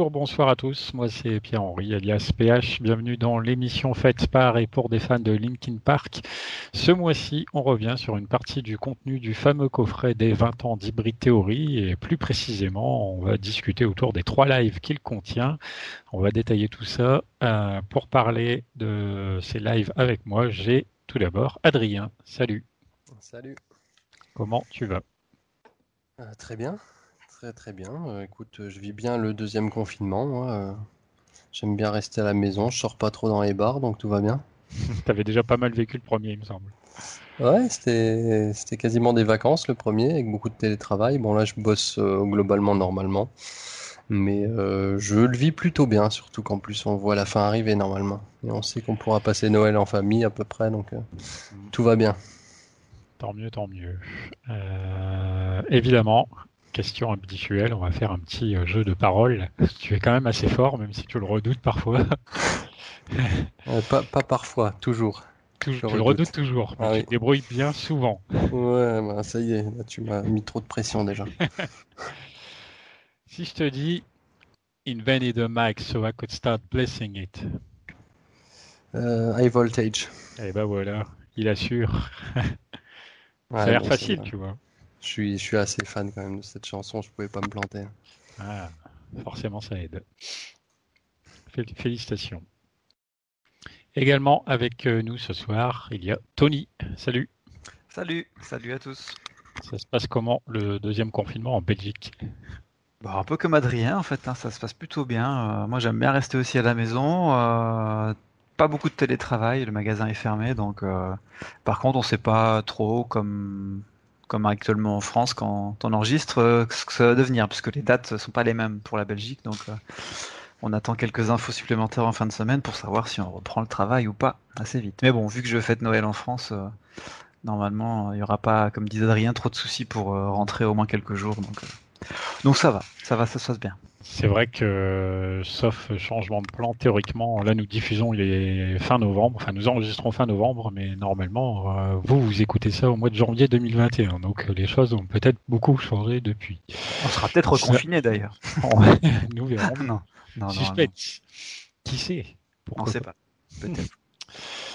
Bonjour, bonsoir à tous. Moi, c'est Pierre-Henri, alias PH. Bienvenue dans l'émission faite par et pour des fans de Linkin Park. Ce mois-ci, on revient sur une partie du contenu du fameux coffret des 20 ans d'Hybrid Theory et plus précisément, on va discuter autour des trois lives qu'il contient. On va détailler tout ça. Euh, pour parler de ces lives avec moi, j'ai tout d'abord Adrien. Salut. Salut. Comment tu vas? Euh, Très bien. Très très bien. Euh, écoute, je vis bien le deuxième confinement. Moi. Euh, J'aime bien rester à la maison. Je sors pas trop dans les bars, donc tout va bien. T'avais déjà pas mal vécu le premier, il me semble. Ouais, c'était c'était quasiment des vacances le premier, avec beaucoup de télétravail. Bon là, je bosse euh, globalement normalement, mais euh, je le vis plutôt bien, surtout qu'en plus on voit la fin arriver normalement. Et on sait qu'on pourra passer Noël en famille à peu près, donc euh, tout va bien. Tant mieux, tant mieux. Euh, évidemment, question habituelle, on va faire un petit euh, jeu de paroles. Tu es quand même assez fort, même si tu le redoutes parfois. Pas, pas parfois, toujours. tu Je le redoute. redoutes toujours, mais Ah tu oui. te débrouilles bien souvent. Ouais, bah, ça y est, là, tu m'as mis trop de pression déjà. Si je te dis invented a mic so I could start blessing it. Euh, high voltage. Et ben voilà, il assure. Ça Ouais, a l'air bon, facile, tu vois. Je suis, je suis assez fan quand même de cette chanson, je pouvais pas me planter. Ah, forcément, ça aide. Fél- Félicitations. Également avec euh, nous ce soir, il y a Tony. Salut. Salut, salut à tous. Ça se passe comment le deuxième confinement en Belgique? Bah, un peu comme Adrien en fait, hein, ça se passe plutôt bien. Euh, moi j'aime bien rester aussi à la maison. euh, pas beaucoup de télétravail, le magasin est fermé, donc euh, par contre on sait pas trop comme comme actuellement en France quand on enregistre euh, ce que ça va devenir, puisque les dates sont pas les mêmes pour la Belgique, donc euh, on attend quelques infos supplémentaires en fin de semaine pour savoir si on reprend le travail ou pas assez vite. Mais bon, vu que je fête Noël en France, euh, normalement il y aura pas, comme disait Adrien, trop de soucis pour rentrer au moins quelques jours, donc ça va, ça va, ça se passe bien. C'est vrai que, euh, sauf changement de plan, théoriquement, là nous diffusons il est fin novembre, enfin nous enregistrons fin novembre, mais normalement, euh, vous, vous écoutez ça au mois de janvier 2021, donc euh, les choses ont peut-être beaucoup changé depuis. On sera peut-être reconfiné d'ailleurs. nous verrons. Non, non, non, non. Qui sait? On Pourquoi sait pas? Peut-être.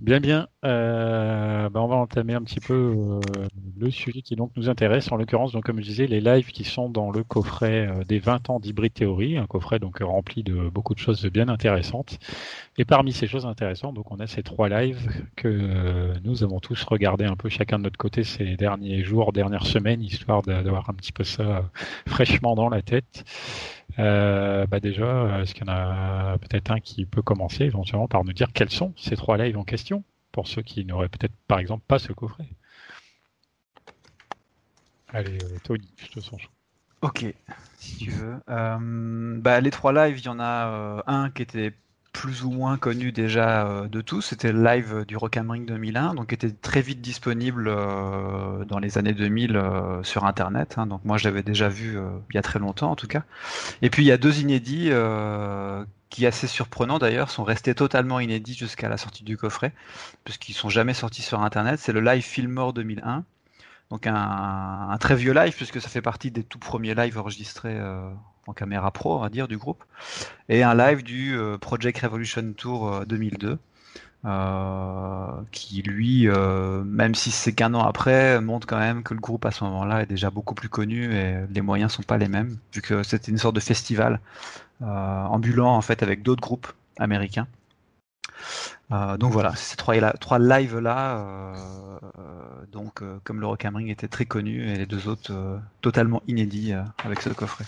Bien, bien. Euh, bah, on va entamer un petit peu euh, le sujet qui donc nous intéresse. En l'occurrence, donc comme je disais, les lives qui sont dans le coffret euh, des 20 ans d'Hybrid Theory, un coffret donc rempli de beaucoup de choses bien intéressantes. Et parmi ces choses intéressantes, donc on a ces trois lives que euh, nous avons tous regardé un peu chacun de notre côté ces derniers jours, dernières semaines, histoire d'avoir un petit peu ça euh, fraîchement dans la tête. Euh, bah déjà, euh, est-ce qu'il y en a peut-être un qui peut commencer éventuellement par nous dire quels sont ces trois lives en question pour ceux qui n'auraient peut-être par exemple pas ce coffret? Allez, euh, Tony, je te sens. Ok, si tu veux. Bah, les trois lives, il y en a un qui était plus ou moins connu déjà euh, de tous. C'était le live du Rock am Ring 2001, donc était très vite disponible euh, dans les années 2000 euh, sur Internet. hein. donc moi, je l'avais déjà vu euh, il y a très longtemps en tout cas. Et puis il y a deux inédits euh, qui, assez surprenants d'ailleurs, sont restés totalement inédits jusqu'à la sortie du coffret, puisqu'ils sont jamais sortis sur Internet. C'est le live Fillmore 2001. Donc un, très vieux live puisque ça fait partie des tout premiers lives enregistrés euh, en caméra pro, on va dire, du groupe, et un live du euh, Project Revolution Tour euh, 2002, euh, qui lui, euh, même si c'est qu'un an après, montre quand même que le groupe à ce moment-là est déjà beaucoup plus connu et les moyens sont pas les mêmes, vu que c'était une sorte de festival euh, ambulant en fait avec d'autres groupes américains. donc voilà, ces trois, trois lives là, donc comme le Rock Ring était très connu et les deux autres totalement inédits avec ce coffret.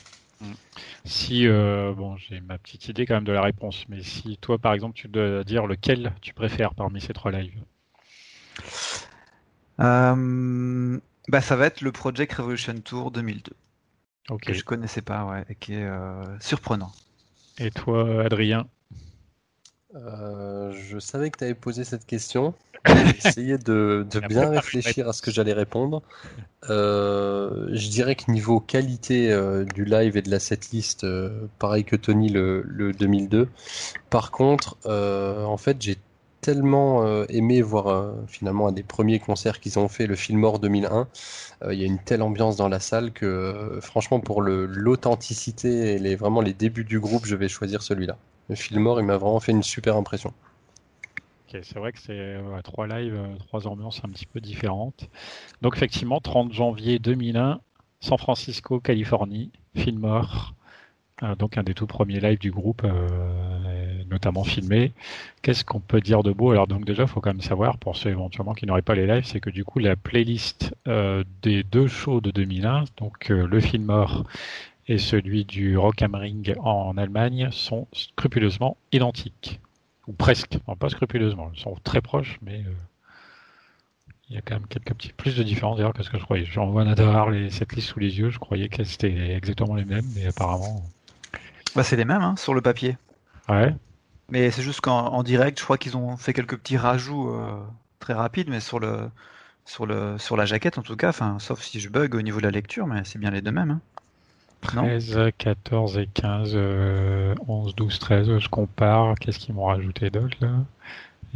Si, bon, j'ai ma petite idée quand même de la réponse, mais si toi par exemple tu dois dire lequel tu préfères parmi ces trois lives bah, Ça va être le Project Revolution Tour 2002. Que je connaissais pas, ouais, et qui est surprenant. Et toi, Adrien? Euh, je savais que tu avais posé cette question. J'ai essayé de, bien réfléchir à ce que j'allais répondre. Euh, je dirais que niveau qualité euh, du live et de la setlist, pareil que Tony le, le 2002. Par contre, en fait, j'ai tellement aimé voir finalement un des premiers concerts qu'ils ont fait, le Fillmore 2001. Il y a une telle ambiance dans la salle que franchement, pour l'authenticité et les, vraiment les débuts du groupe, je vais choisir celui-là. Fillmore, il m'a vraiment fait une super impression. c'est vrai que c'est trois lives, euh, trois ambiances un petit peu différentes. Donc effectivement, 30 janvier 2001, San Francisco, Californie, Fillmore, euh, donc un des tout premiers lives du groupe, euh, notamment filmé. Qu'est-ce qu'on peut dire de beau? Alors donc déjà, il faut quand même savoir, pour ceux éventuellement qui n'auraient pas les lives, c'est que du coup la playlist des deux shows de 2001, donc le Fillmore et celui du Rock am Ring en Allemagne sont scrupuleusement identiques. Ou presque, pas scrupuleusement, ils sont très proches, mais euh, il y a quand même quelques petits plus de différences d'ailleurs que ce que je croyais. J'en vois d'avoir cette liste sous les yeux, je croyais que c'était exactement les mêmes, mais apparemment. Bah, c'est les mêmes hein, sur le papier. Ouais. Mais c'est juste qu'en direct, je crois qu'ils ont fait quelques petits rajouts euh, très rapides, mais sur le sur le sur la jaquette en tout cas, enfin, sauf si je bug au niveau de la lecture, mais c'est bien les deux mêmes. Hein. 13, 14 et 15, 11, 12, 13, je compare. Qu'est-ce qu'ils m'ont rajouté d'autre là?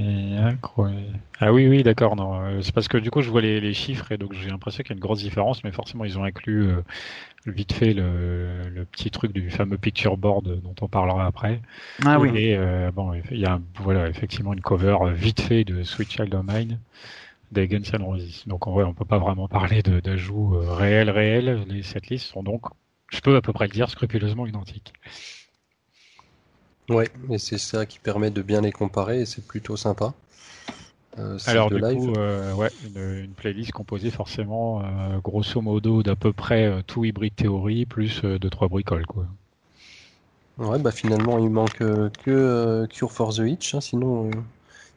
Et Ah oui, oui, d'accord. Non, euh, c'est parce que du coup, je vois les, chiffres et donc j'ai l'impression qu'il y a une grosse différence, mais forcément, ils ont inclus euh, vite fait le, petit truc du fameux picture board dont on parlera après. Ah oui. Et euh, bon, il y a voilà effectivement une cover vite fait de Sweet Child of Mine des Guns N' Roses. Donc en vrai, on peut pas vraiment parler d'ajouts réels, réels. Les setlists sont donc je peux à peu près le dire, scrupuleusement identique. Ouais, et c'est ça qui permet de bien les comparer et c'est plutôt sympa. Euh, Alors du coup, euh, ouais, une, playlist composée forcément, euh, grosso modo, d'à peu près tout hybride théorie plus de trois bricoles, quoi. Ouais, bah finalement, il manque que Cure for the Itch, hein, sinon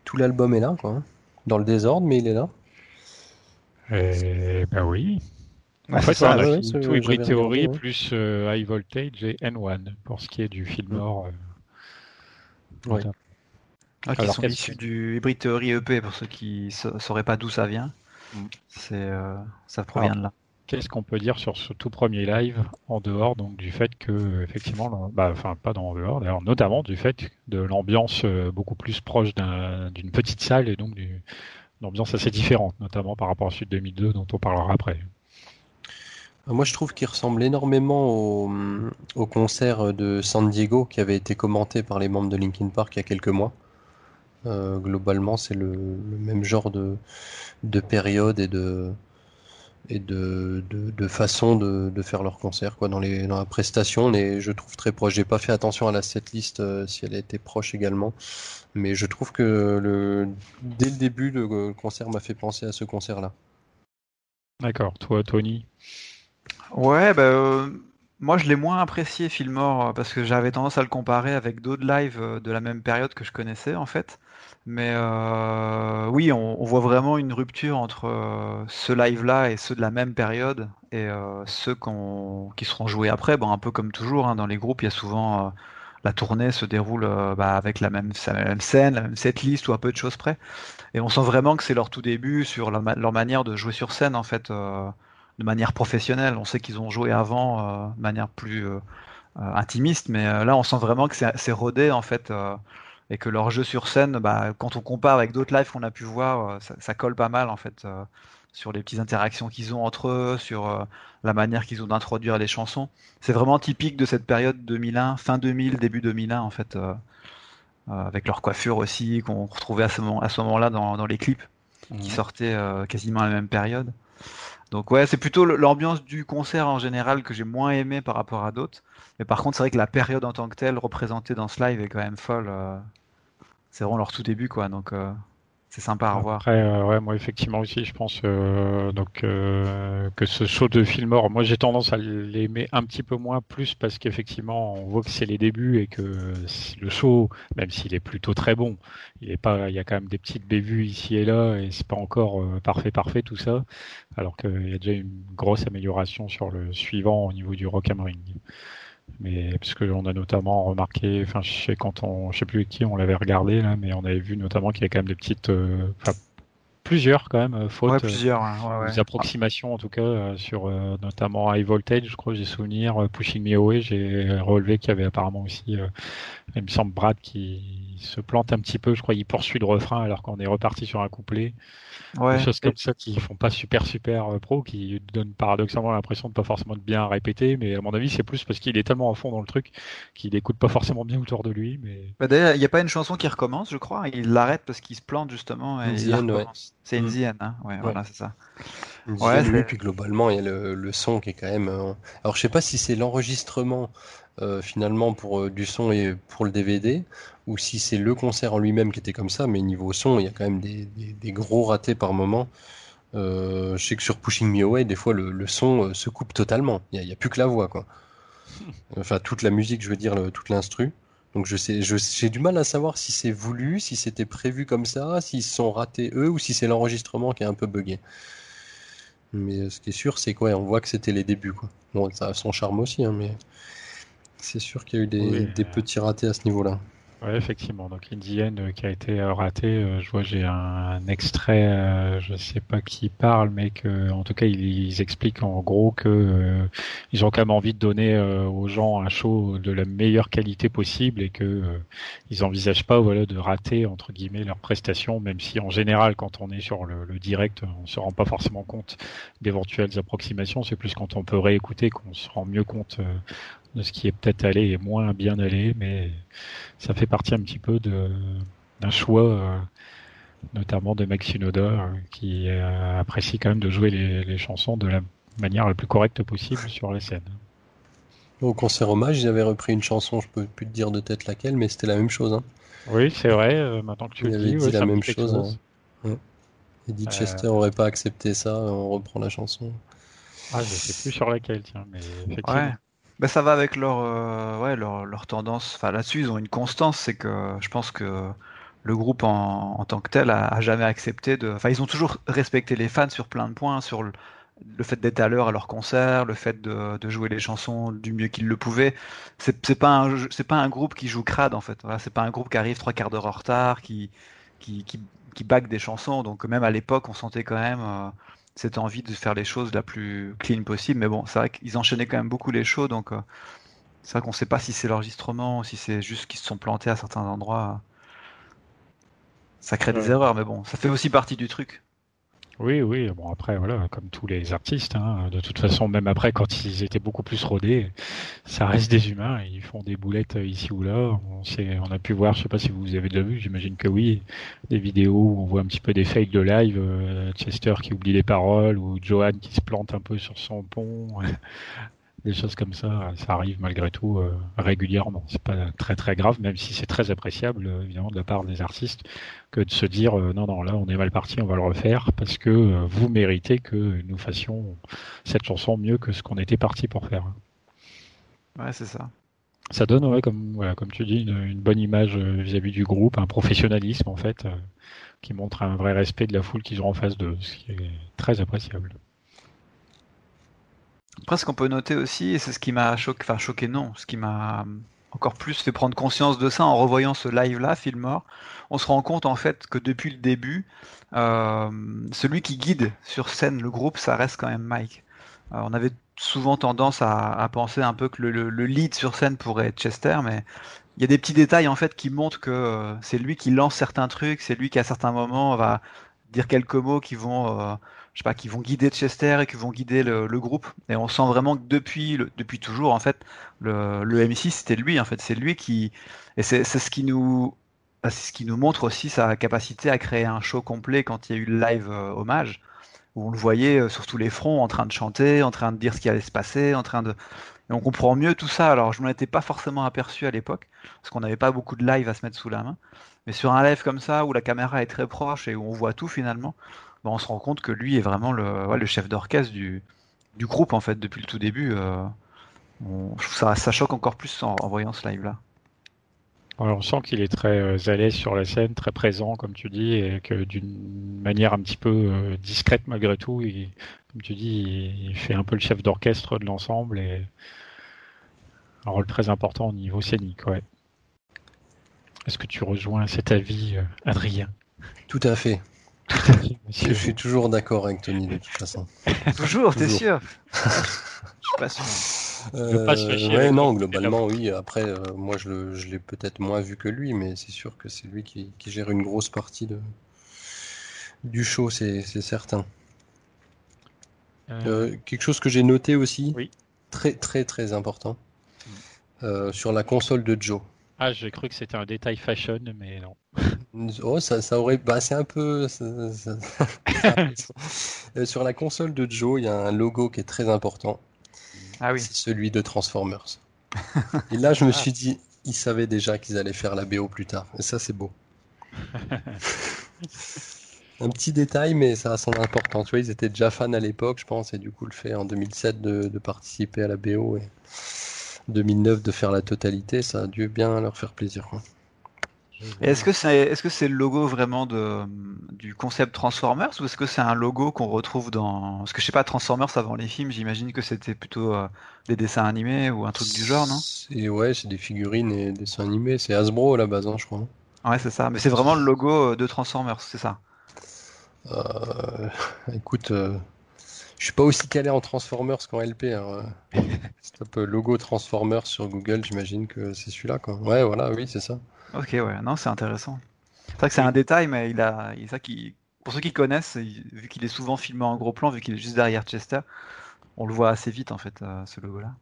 tout l'album est là, quoi. Hein. Dans le désordre, mais il est là. Eh ben oui, en fait, ça, on a tout Hybrid Theory plus euh, High Voltage et N1 pour ce qui est du film Euh, ouais. Ah, qui sont issus du Hybrid Theory EP pour ceux qui ne sauraient pas d'où ça vient. Mm. C'est, euh, ça provient de là. Qu'est-ce qu'on peut dire sur ce tout premier live en dehors donc du fait que effectivement, bah, enfin pas dans en dehors d'ailleurs, notamment du fait de l'ambiance euh, beaucoup plus proche d'une petite salle et donc d'une ambiance assez différente, notamment par rapport à Sud 2002 dont on parlera après. Moi, je trouve qu'il ressemble énormément au, concert de San Diego qui avait été commenté par les membres de Linkin Park il y a quelques mois. Euh, globalement, c'est le, même genre de, période et de, et de, façon de, faire leur concert quoi, dans, les, dans la prestation. Et je trouve très proche. J'ai pas fait attention à la setlist euh, si elle été proche également. Mais je trouve que le, dès le début, le concert m'a fait penser à ce concert-là. D'accord. Toi, Tony? Ouais, bah, euh, moi je l'ai moins apprécié Fillmore euh, parce que j'avais tendance à le comparer avec d'autres lives euh, de la même période que je connaissais en fait. Mais oui, on, voit vraiment une rupture entre ce live-là et ceux de la même période et ceux qui seront joués après. Bon, un peu comme toujours, hein, dans les groupes, il y a souvent la tournée se déroule bah, avec la même, scène, la même setlist ou un peu de choses près. Et on sent vraiment que c'est leur tout début sur leur manière de jouer sur scène en fait de manière professionnelle. On sait qu'ils ont joué avant euh, de manière plus euh, euh, intimiste, mais là on sent vraiment que c'est rodé en fait et que leur jeu sur scène, bah, quand on compare avec d'autres lives qu'on a pu voir, ça, colle pas mal en fait sur les petites interactions qu'ils ont entre eux, sur la manière qu'ils ont d'introduire les chansons. C'est vraiment typique de cette période 2001, fin 2000, début 2001 en fait, avec leur coiffure aussi qu'on retrouvait à ce moment-là dans, les clips qui sortaient quasiment à la même période. Donc ouais, c'est plutôt l'ambiance du concert en général que j'ai moins aimé par rapport à d'autres. Mais par contre, c'est vrai que la période en tant que telle représentée dans ce live est quand même folle. Euh. c'est vraiment leur tout début, quoi. Donc, c'est sympa à revoir. Après, euh, ouais, moi effectivement aussi, je pense euh, donc euh, que ce show de Fillmore, moi j'ai tendance à l'aimer un petit peu moins, plus parce qu'effectivement on voit que c'est les débuts et que le show, même s'il est plutôt très bon, il est pas, il y a quand même des petites bévues ici et là et c'est pas encore parfait parfait tout ça, alors qu'il y a déjà une grosse amélioration sur le suivant au niveau du rock am ring mais parce que on a notamment remarqué, enfin je sais quand on, je sais plus qui on l'avait regardé là, mais on avait vu notamment qu'il y a quand même des petites, euh, plusieurs quand même euh, fautes, ouais, plusieurs, ouais, des approximations en tout cas euh, sur notamment High Voltage, je crois, j'ai souvenir, Pushing Me Away, j'ai relevé qu'il y avait apparemment aussi, il me semble Brad qui se plante un petit peu, je crois, il poursuit le refrain alors qu'on est reparti sur un couplet. Ouais. Des choses comme ça qui font pas super super euh, pro, qui donnent paradoxalement l'impression de pas forcément de bien répéter, mais à mon avis c'est plus parce qu'il est tellement à fond dans le truc qu'il écoute pas forcément bien autour de lui. Mais... Bah d'ailleurs, il n'y a pas une chanson qui recommence, je crois. Il l'arrête parce qu'il se plante justement. Et ouais. C'est Indian, hein ouais, voilà, c'est ça. Ouais, lui, puis globalement, il y a le, le, son qui est quand même. Euh, alors, je sais pas si c'est l'enregistrement euh, finalement pour du son et pour le DVD, ou si c'est le concert en lui-même qui était comme ça, mais niveau son, il y a quand même des, des, gros ratés par moment. Euh, je sais que sur Pushing Me Away, des fois, le, son euh, se coupe totalement. Il n'y a, plus que la voix, quoi. Enfin, toute la musique, je veux dire, toute l'instru. Donc, je sais, j'ai du mal à savoir si c'est voulu, si c'était prévu comme ça, s'ils sont ratés eux, ou si c'est l'enregistrement qui est un peu buggé. Mais euh, ce qui est sûr, c'est quoi On voit que c'était les débuts, quoi. Bon, ça a son charme aussi, hein, mais c'est sûr qu'il y a eu des, des petits ratés à ce niveau-là. Oui, effectivement. Donc Indienne euh, qui a été euh, raté, euh, je vois j'ai un, extrait, je sais pas qui parle, mais que en tout cas ils, expliquent en gros que ils ont quand même envie de donner aux gens un show de la meilleure qualité possible et que ils envisagent pas voilà de rater entre guillemets leur prestation, même si en général quand on est sur le, le direct, on se rend pas forcément compte d'éventuelles approximations. C'est plus quand on peut réécouter qu'on se rend mieux compte de ce qui est peut-être allé et moins bien allé, mais ça fait partie un petit peu de d'un choix, euh, notamment de Max Shinoda, euh, qui euh, apprécie quand même de jouer les, les, chansons de la manière la plus correcte possible sur les scènes. Au concert hommage, ils avaient repris une chanson, je peux plus te dire de tête laquelle, mais c'était la même chose. Hein. Oui, c'est vrai, maintenant que tu le dis. dit la même chose. Hein. Eddie Chester n'aurait pas accepté ça, on reprend la chanson. Ah, je sais plus sur laquelle, tiens, mais effectivement. Bah, ça va avec leur, euh, ouais, leur, leur tendance. Enfin, là-dessus, ils ont une constance. C'est que je pense que le groupe en, en tant que tel a, jamais accepté de. Enfin, ils ont toujours respecté les fans sur plein de points, sur le, fait d'être à l'heure à leur concert, le fait de, de jouer les chansons du mieux qu'ils le pouvaient. C'est, c'est pas un, pas un groupe qui joue crade en fait. Voilà, c'est pas un groupe qui arrive trois quarts d'heure en retard, qui, qui, qui, qui bague des chansons. Donc même à l'époque, on sentait quand même. Euh, cette envie de faire les choses la plus clean possible. Mais bon, c'est vrai qu'ils enchaînaient quand même beaucoup les shows, donc euh, c'est vrai qu'on ne sait pas si c'est l'enregistrement ou si c'est juste qu'ils se sont plantés à certains endroits. Ça crée des erreurs, mais bon, ça fait aussi partie du truc. Oui, oui. Bon, après, voilà, comme tous les artistes, hein, de toute façon, même après, quand ils étaient beaucoup plus rodés, ça reste des humains. Ils font des boulettes ici ou là. On, sait, on a pu voir, je sais pas si vous avez déjà vu, j'imagine que oui, des vidéos où on voit un petit peu des fakes de live, euh, Chester qui oublie les paroles ou Johan qui se plante un peu sur son pont des choses comme ça, ça arrive malgré tout euh, régulièrement. C'est pas très très grave, même si c'est très appréciable euh, évidemment de la part des artistes que de se dire euh, non non là on est mal parti, on va le refaire parce que vous méritez que nous fassions cette chanson mieux que ce qu'on était parti pour faire. Ouais c'est ça. Ça donne ouais comme voilà comme tu dis une, bonne image vis-à-vis du groupe, un professionnalisme en fait qui montre un vrai respect de la foule qu'ils ont en face d'eux, ce qui est très appréciable. Après, ce qu'on peut noter aussi, et c'est ce qui m'a choqué, enfin choqué non, ce qui m'a encore plus fait prendre conscience de ça en revoyant ce live-là, Fillmore, on se rend compte en fait que depuis le début, euh, celui qui guide sur scène le groupe, ça reste quand même Mike. Euh, on avait souvent tendance à, penser un peu que le, lead sur scène pourrait être Chester, mais il y a des petits détails en fait qui montrent que euh, c'est lui qui lance certains trucs, c'est lui qui à certains moments va dire quelques mots qui vont je sais pas, qui vont guider Chester et qui vont guider le, groupe. Et on sent vraiment que depuis, depuis toujours, en fait, le, le M6, c'était lui, en fait, c'est lui qui, et c'est ce qui nous, c'est ce qui nous montre aussi sa capacité à créer un show complet quand il y a eu le live euh, hommage, où on le voyait euh, sur tous les fronts, en train de chanter, en train de dire ce qui allait se passer, en train de, et on comprend mieux tout ça. Alors, je m'en étais pas forcément aperçu à l'époque, parce qu'on n'avait pas beaucoup de live à se mettre sous la main. Mais sur un live comme ça, où la caméra est très proche et où on voit tout finalement, bah, on se rend compte que lui est vraiment le, ouais, le chef d'orchestre du, du groupe en fait depuis le tout début. Euh, on- je trouve ça, ça choque encore plus en, en voyant ce live là. Alors, on sent qu'il est très euh, à l'aise sur la scène, très présent, comme tu dis, et que d'une manière un petit peu euh, discrète malgré tout, il, comme tu dis, il, il fait un peu le chef d'orchestre de l'ensemble et un rôle très important au niveau scénique. Ouais. Est-ce que tu rejoins cet avis, euh, Adrien? Tout à fait. Je suis toujours d'accord avec Tony de toute façon. Toujours, t'es sûr Je suis pas sûr. veux pas se fâcher ouais, avec non, globalement, oui. Après, euh, moi, je l'ai peut-être moins vu que lui, mais c'est sûr que c'est lui qui, qui gère une grosse partie de, du show, c'est c'est certain. Euh, Euh, quelque chose que j'ai noté aussi, Oui. très très très important, euh, sur la console de Joe. Ah, j'ai cru que c'était un détail fashion, mais non. Oh, ça, ça aurait. Bah, c'est un peu. ça- ça- Euh, sur la console de Joe, il y a un logo qui est très important. Ah oui. C'est celui de Transformers. Et là, je me suis dit, ils savaient déjà qu'ils allaient faire la BO plus tard. Et ça, c'est beau. Un petit détail, mais ça a son importance. Tu vois, ils étaient déjà fans à l'époque, je pense, et du coup, le fait en 2007 de, de participer à la BO et 2009 de faire la totalité, ça a dû bien leur faire plaisir. quoi. Et Est-ce que c'est que c'est le logo vraiment de du concept Transformers ou est-ce que c'est un logo qu'on retrouve dans parce que je sais pas Transformers avant les films j'imagine que c'était plutôt euh, des dessins animés ou un truc du genre non? C'est ouais, c'est des figurines et des dessins animés. C'est Hasbro à la base, hein, je crois. Ouais c'est ça mais c'est vraiment le logo euh, de Transformers c'est ça? Euh, écoute, euh, je suis pas aussi calé en Transformers qu'en LP. hein. Euh, logo Transformers sur Google, j'imagine que c'est celui-là, quoi. Ouais, voilà, oui, c'est ça. Ok ouais non c'est intéressant c'est vrai que c'est un détail mais il a il, ça qui pour ceux qui connaissent il- vu qu'il est souvent filmé en gros plan vu qu'il est juste derrière Chester on le voit assez vite en fait euh, ce logo là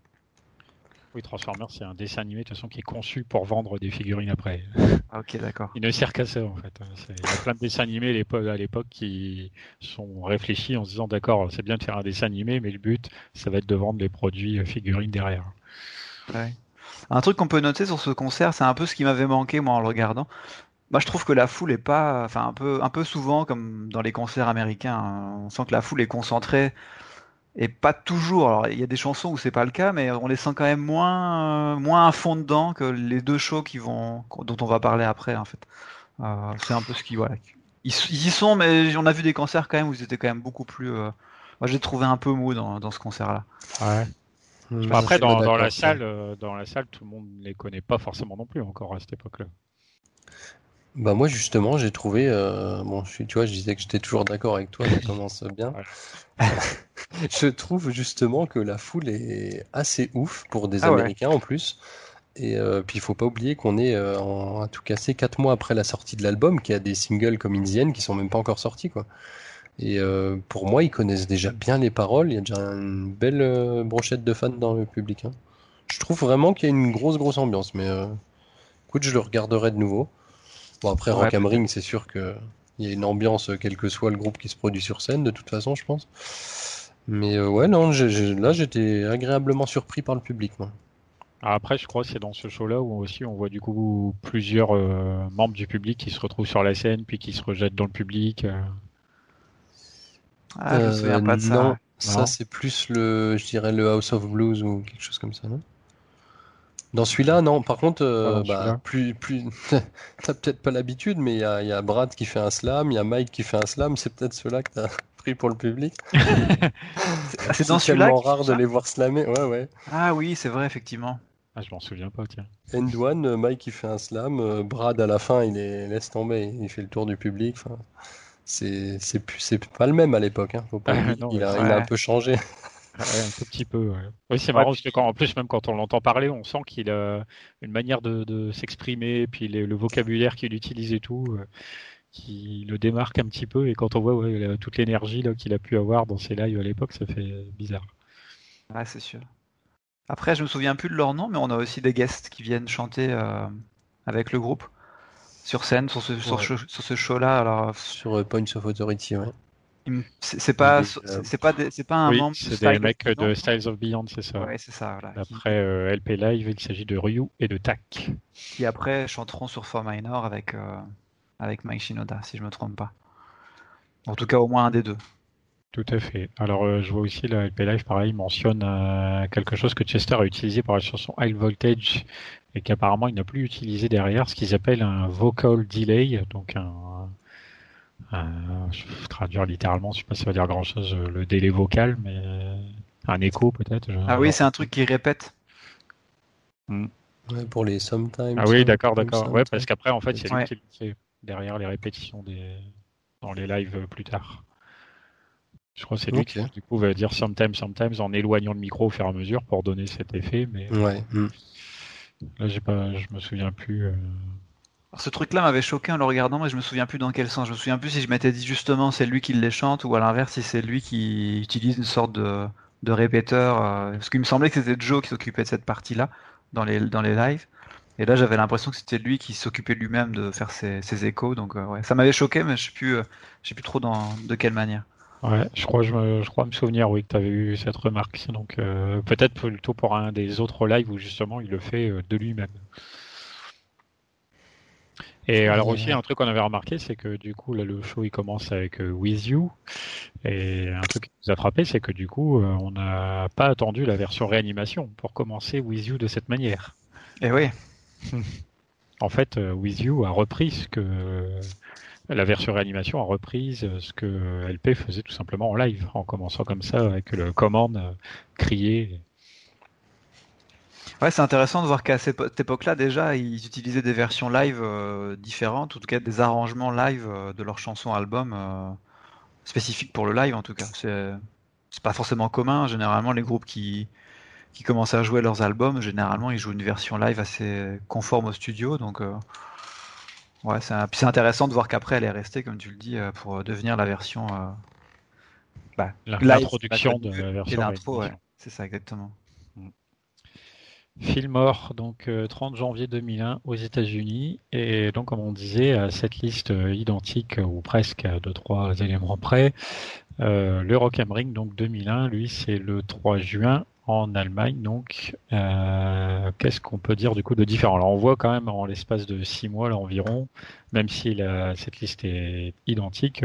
Oui, Transformers, c'est un dessin animé de toute façon qui est conçu pour vendre des figurines après. Ah, ok d'accord Il ne sert qu'à ça en fait. Il y a plein de dessins animés à l'époque- à l'époque qui sont réfléchis en se disant d'accord, c'est bien de faire un dessin animé, mais le but, ça va être de vendre les produits euh, figurines derrière. Ouais. Un truc qu'on peut noter sur ce concert, c'est un peu ce qui m'avait manqué moi en le regardant. Moi, je trouve que la foule est pas, enfin un peu, un peu souvent comme dans les concerts américains, on sent que la foule est concentrée et pas toujours. Alors il y a des chansons où c'est pas le cas, mais on les sent quand même moins, euh, moins à fond dedans que les deux shows qui vont, dont on va parler après en fait. Euh, c'est un peu ce qui, voilà, ils, ils y sont, mais on a vu des concerts quand même où ils étaient quand même beaucoup plus. euh, Moi, j'ai trouvé un peu mou dans, dans ce concert-là. Ouais. Après, dans, la salle, euh, dans la salle, tout le monde ne les connaît pas forcément non plus encore à cette époque-là. Bah moi justement j'ai trouvé euh, bon je suis tu vois je disais que j'étais toujours d'accord avec toi ça commence bien. Je trouve justement que la foule est assez ouf pour des Ah ouais. Américains en plus. Et euh, puis il faut pas oublier qu'on est euh, en, à tout casser quatre mois après la sortie de l'album qui a des singles comme Indienne qui sont même pas encore sortis quoi et euh, pour moi ils connaissent déjà bien les paroles il y a déjà une belle euh, brochette de fans dans le public hein. je trouve vraiment qu'il y a une grosse grosse ambiance mais euh, écoute je le regarderai de nouveau Bon, après, Ouais, Rock Ring, c'est sûr que il y a une ambiance, quel que soit le groupe qui se produit sur scène, de toute façon, je pense. Mais ouais, non, là, j'étais agréablement surpris par le public, moi. Ah, Après, je crois que c'est dans ce show-là où aussi on voit du coup plusieurs membres du public qui se retrouvent sur la scène puis qui se rejettent dans le public. Ah, je me Euh, souviens pas de ça. non, ça, c'est plus le, je dirais, le House of Blues ou quelque chose comme ça, non? Dans celui-là, non. Par contre, euh, bah, celui-là. plus, plus, t'as peut-être pas l'habitude, mais il y a, il y a Brad qui fait un slam, il y a Mike qui fait un slam. C'est peut-être ceux-là que t'as pris pour le public. Ah, c'est dans celui-là tellement rare de les voir slammer. Ouais, ouais. Ah oui, c'est vrai, effectivement. Ah, je m'en souviens pas, tiens. End one, euh, Mike il fait un slam, euh, Brad à la fin il est laisse tomber, il fait le tour du public. C'est c'est plus- c'est pas le même à l'époque, hein. Ah, il a, ouais. il a un peu changé. Ouais, un tout petit peu. ouais. Oui, c'est Ouais, marrant puis- parce que quand, en plus, même quand on l'entend parler, on sent qu'il a une manière de, de s'exprimer, puis les- le vocabulaire qu'il utilise et tout, euh, qui le démarque un petit peu. Et quand on voit ouais, la- toute l'énergie qu'il a pu avoir dans ses lives à l'époque, ça fait bizarre. Ouais, c'est sûr. Après, je me souviens plus de leur nom, mais on a aussi des guests qui viennent chanter euh, avec le groupe sur scène sur ce, sur Ouais. ce, sur ce show-là. Alors, Sur euh, Points of Authority, ouais. C'est pas, c'est pas, c'est pas un oui, membre. C'est des mecs de Styles of Beyond, c'est ça. Ouais, c'est ça. Voilà, après euh, LP Live, il s'agit de Ryu et de Tak. Qui après chanteront sur For Minor avec euh, avec Mike Shinoda, si je me trompe pas. En tout cas, au moins un des deux. Tout à fait. Alors, euh, je vois aussi la LP Live, pareil, mentionne quelque chose que Chester a utilisé pour la chanson High Voltage et qu'apparemment il n'a plus utilisé derrière, ce qu'ils appellent un vocal delay, donc un, euh, je vais traduire littéralement, je sais pas si ça veut dire grand chose, euh, le délai vocal, mais euh, un écho peut-être. Ah oui, c'est un truc qui répète. Hmm. pour les sometimes. Ah oui, d'accord, d'accord. Ouais, parce qu'après, en fait, c'est lui qui le fait derrière les répétitions des... dans les lives plus tard. Je crois que c'est lui qui, du coup, va dire sometimes, sometimes en éloignant le micro au fur et à mesure pour donner cet effet. Mais ouais. Hmm. là, j'ai pas, je me souviens plus ce truc-là m'avait choqué en le regardant, mais je me souviens plus dans quel sens. Je me souviens plus si je m'étais dit justement c'est lui qui les chante ou à l'inverse si c'est lui qui utilise une sorte de, de répéteur. Euh, parce qu'il me semblait que c'était Joe qui s'occupait de cette partie-là dans les, dans les lives. Et là j'avais l'impression que c'était lui qui s'occupait lui-même de faire ses, échos. Donc euh, ouais, ça m'avait choqué, mais je sais plus, euh, je sais plus trop dans, de quelle manière. Ouais, je crois, je, me, je crois me souvenir, oui, que tu avais eu cette remarque. Donc peut-être plutôt pour un des autres lives où justement il le fait de lui-même. Et alors aussi, un truc qu'on avait remarqué, c'est que du coup, là, le show il commence avec euh, With You. Et un truc qui nous a frappé, c'est que du coup, euh, on n'a pas attendu la version réanimation pour commencer With You de cette manière. Et eh oui. en fait, euh, With You a repris ce que la version réanimation a repris ce que LP faisait tout simplement en live, en commençant comme ça avec le commande crier Ouais, c'est intéressant de voir qu'à cette époque-là, déjà, ils utilisaient des versions live euh, différentes, ou en tout cas des arrangements live euh, de leurs chansons albums euh, spécifiques pour le live, en tout cas. C'est, pas forcément commun. Généralement, les groupes qui, qui commencent à jouer leurs albums, généralement, ils jouent une version live assez conforme au studio. Donc, ouais, c'est, c'est intéressant de voir qu'après, elle est restée, comme tu le dis, pour devenir la version. Bah, l'introduction de la version. l'intro, c'est ça, exactement. Fillmore, donc 30 euh, janvier 2001 aux États-Unis. Et donc, comme on disait, à cette liste euh, identique ou presque à deux trois éléments près, euh, le Rock Ring, donc 2001, lui, c'est le 3 juin en Allemagne. Donc, qu'est-ce qu'on peut dire du coup de différent? Alors, on voit quand même en l'espace de six mois là, environ, même si cette liste est identique,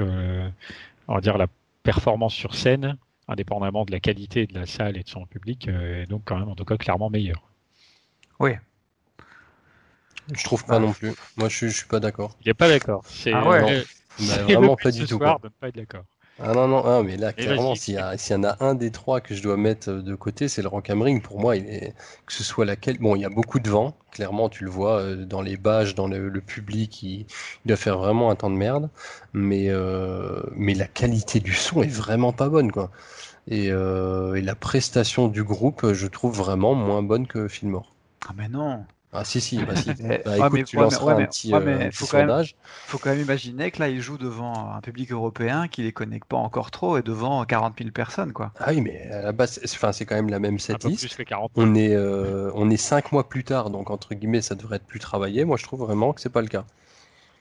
on va dire la performance sur scène, indépendamment de la qualité de la salle et de son public, est donc quand même en tout cas clairement meilleure. Oui. Je trouve pas non plus. Moi, je, je suis pas d'accord. Il est pas d'accord. Ah ouais. vraiment pas du tout. Soir pas être d'accord. Ah non, non, ah, mais là, clairement, s'il y, y, en a un des trois que je dois mettre de côté, c'est le Rock Pour moi, il est... que ce soit laquelle. Bon, il y a beaucoup de vent, clairement, tu le vois euh, dans les bâches, dans le, public, il... doit faire vraiment un temps de merde. Mais, euh... mais la qualité du son est vraiment pas bonne, quoi. Et, euh... Et la prestation du groupe, je trouve vraiment moins bonne que Fillmore. Ah mais non. Ah si si, bah, si. Bah, écoute, tu lanceras un petit, euh, faut sondage. Quand même, faut quand même imaginer que là, ils jouent devant un public européen qui les connaît pas encore trop et devant 40 000 personnes, quoi. Ah oui, mais à la base, enfin, c'est quand même la même setlist. On est, euh, on est cinq mois plus tard, donc entre guillemets, ça devrait être plus travaillé. Moi, je trouve vraiment que c'est pas le cas.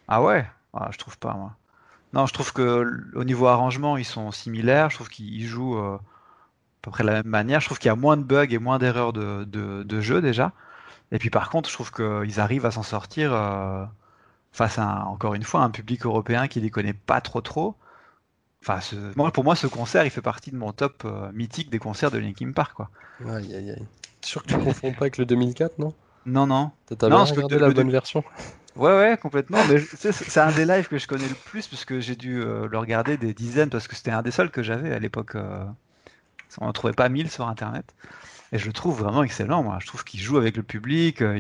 Ah ouais? Ah, Je trouve pas, moi. Non, je trouve que au niveau arrangement, ils sont similaires. Je trouve qu'ils jouent euh, à peu près de la même manière. Je trouve qu'il y a moins de bugs et moins d'erreurs de, de, de jeu déjà. Et puis par contre, je trouve qu'ils arrivent à s'en sortir euh, face à, encore une fois, un public européen qui les connaît pas trop trop. Enfin, pour moi, ce concert, il fait partie de mon top euh, mythique des concerts de Linkin Park. Quoi. Aïe, aïe, aïe. Sûr que tu confonds pas avec le 2004, non? Non, non. T'as bien regardé la bonne version Ouais, ouais, complètement. Mais c'est un des lives que je connais le plus parce que j'ai dû euh, le regarder des dizaines parce que c'était un des seuls que j'avais à l'époque. on n'en trouvait pas mille sur Internet. Et je le trouve vraiment excellent, moi. Je trouve qu'il joue avec le public. Euh.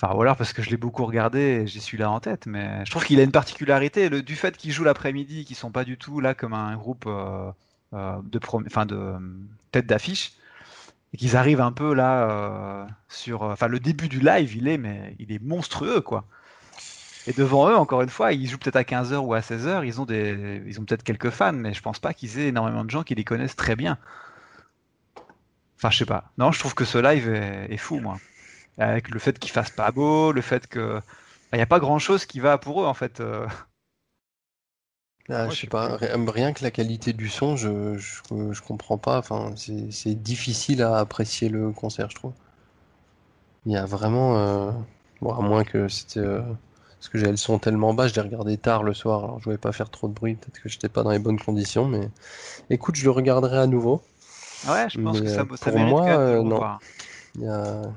Enfin, voilà, parce que je l'ai beaucoup regardé et j'ai celui-là en tête. Mais je trouve qu'il a une particularité. Du fait qu'il joue l'après-midi, qu'ils sont pas du tout là comme un groupe euh, euh, de, de tête d'affiche. Et qu'ils arrivent un peu là sur. Enfin, le début du live, il est, mais il est monstrueux, quoi. Et devant eux, encore une fois, ils jouent peut-être à 15h ou à 16h, ils ont, des, ils ont peut-être quelques fans, mais je pense pas qu'ils aient énormément de gens qui les connaissent très bien. Enfin, je sais pas. Non, je trouve que ce live est, fou, moi. Avec le fait qu'il fasse pas beau, le fait que. Il n'y a pas grand chose qui va pour eux, en fait. Euh. Ah, Ouais, je sais pas, ri- rien que la qualité du son, je, je, je comprends pas. Enfin, c'est c'est difficile à apprécier le concert, je trouve. Il y a vraiment, euh, bon, à moins que c'était, euh, parce que j'avais le son tellement bas, je l'ai regardé tard le soir, alors je voulais pas faire trop de bruit, peut-être que j'étais pas dans les bonnes conditions, mais écoute, je le regarderai à nouveau. Ouais, je pense Mais que ça, euh, ça pour mérite moi, quand même euh, non. Il y a,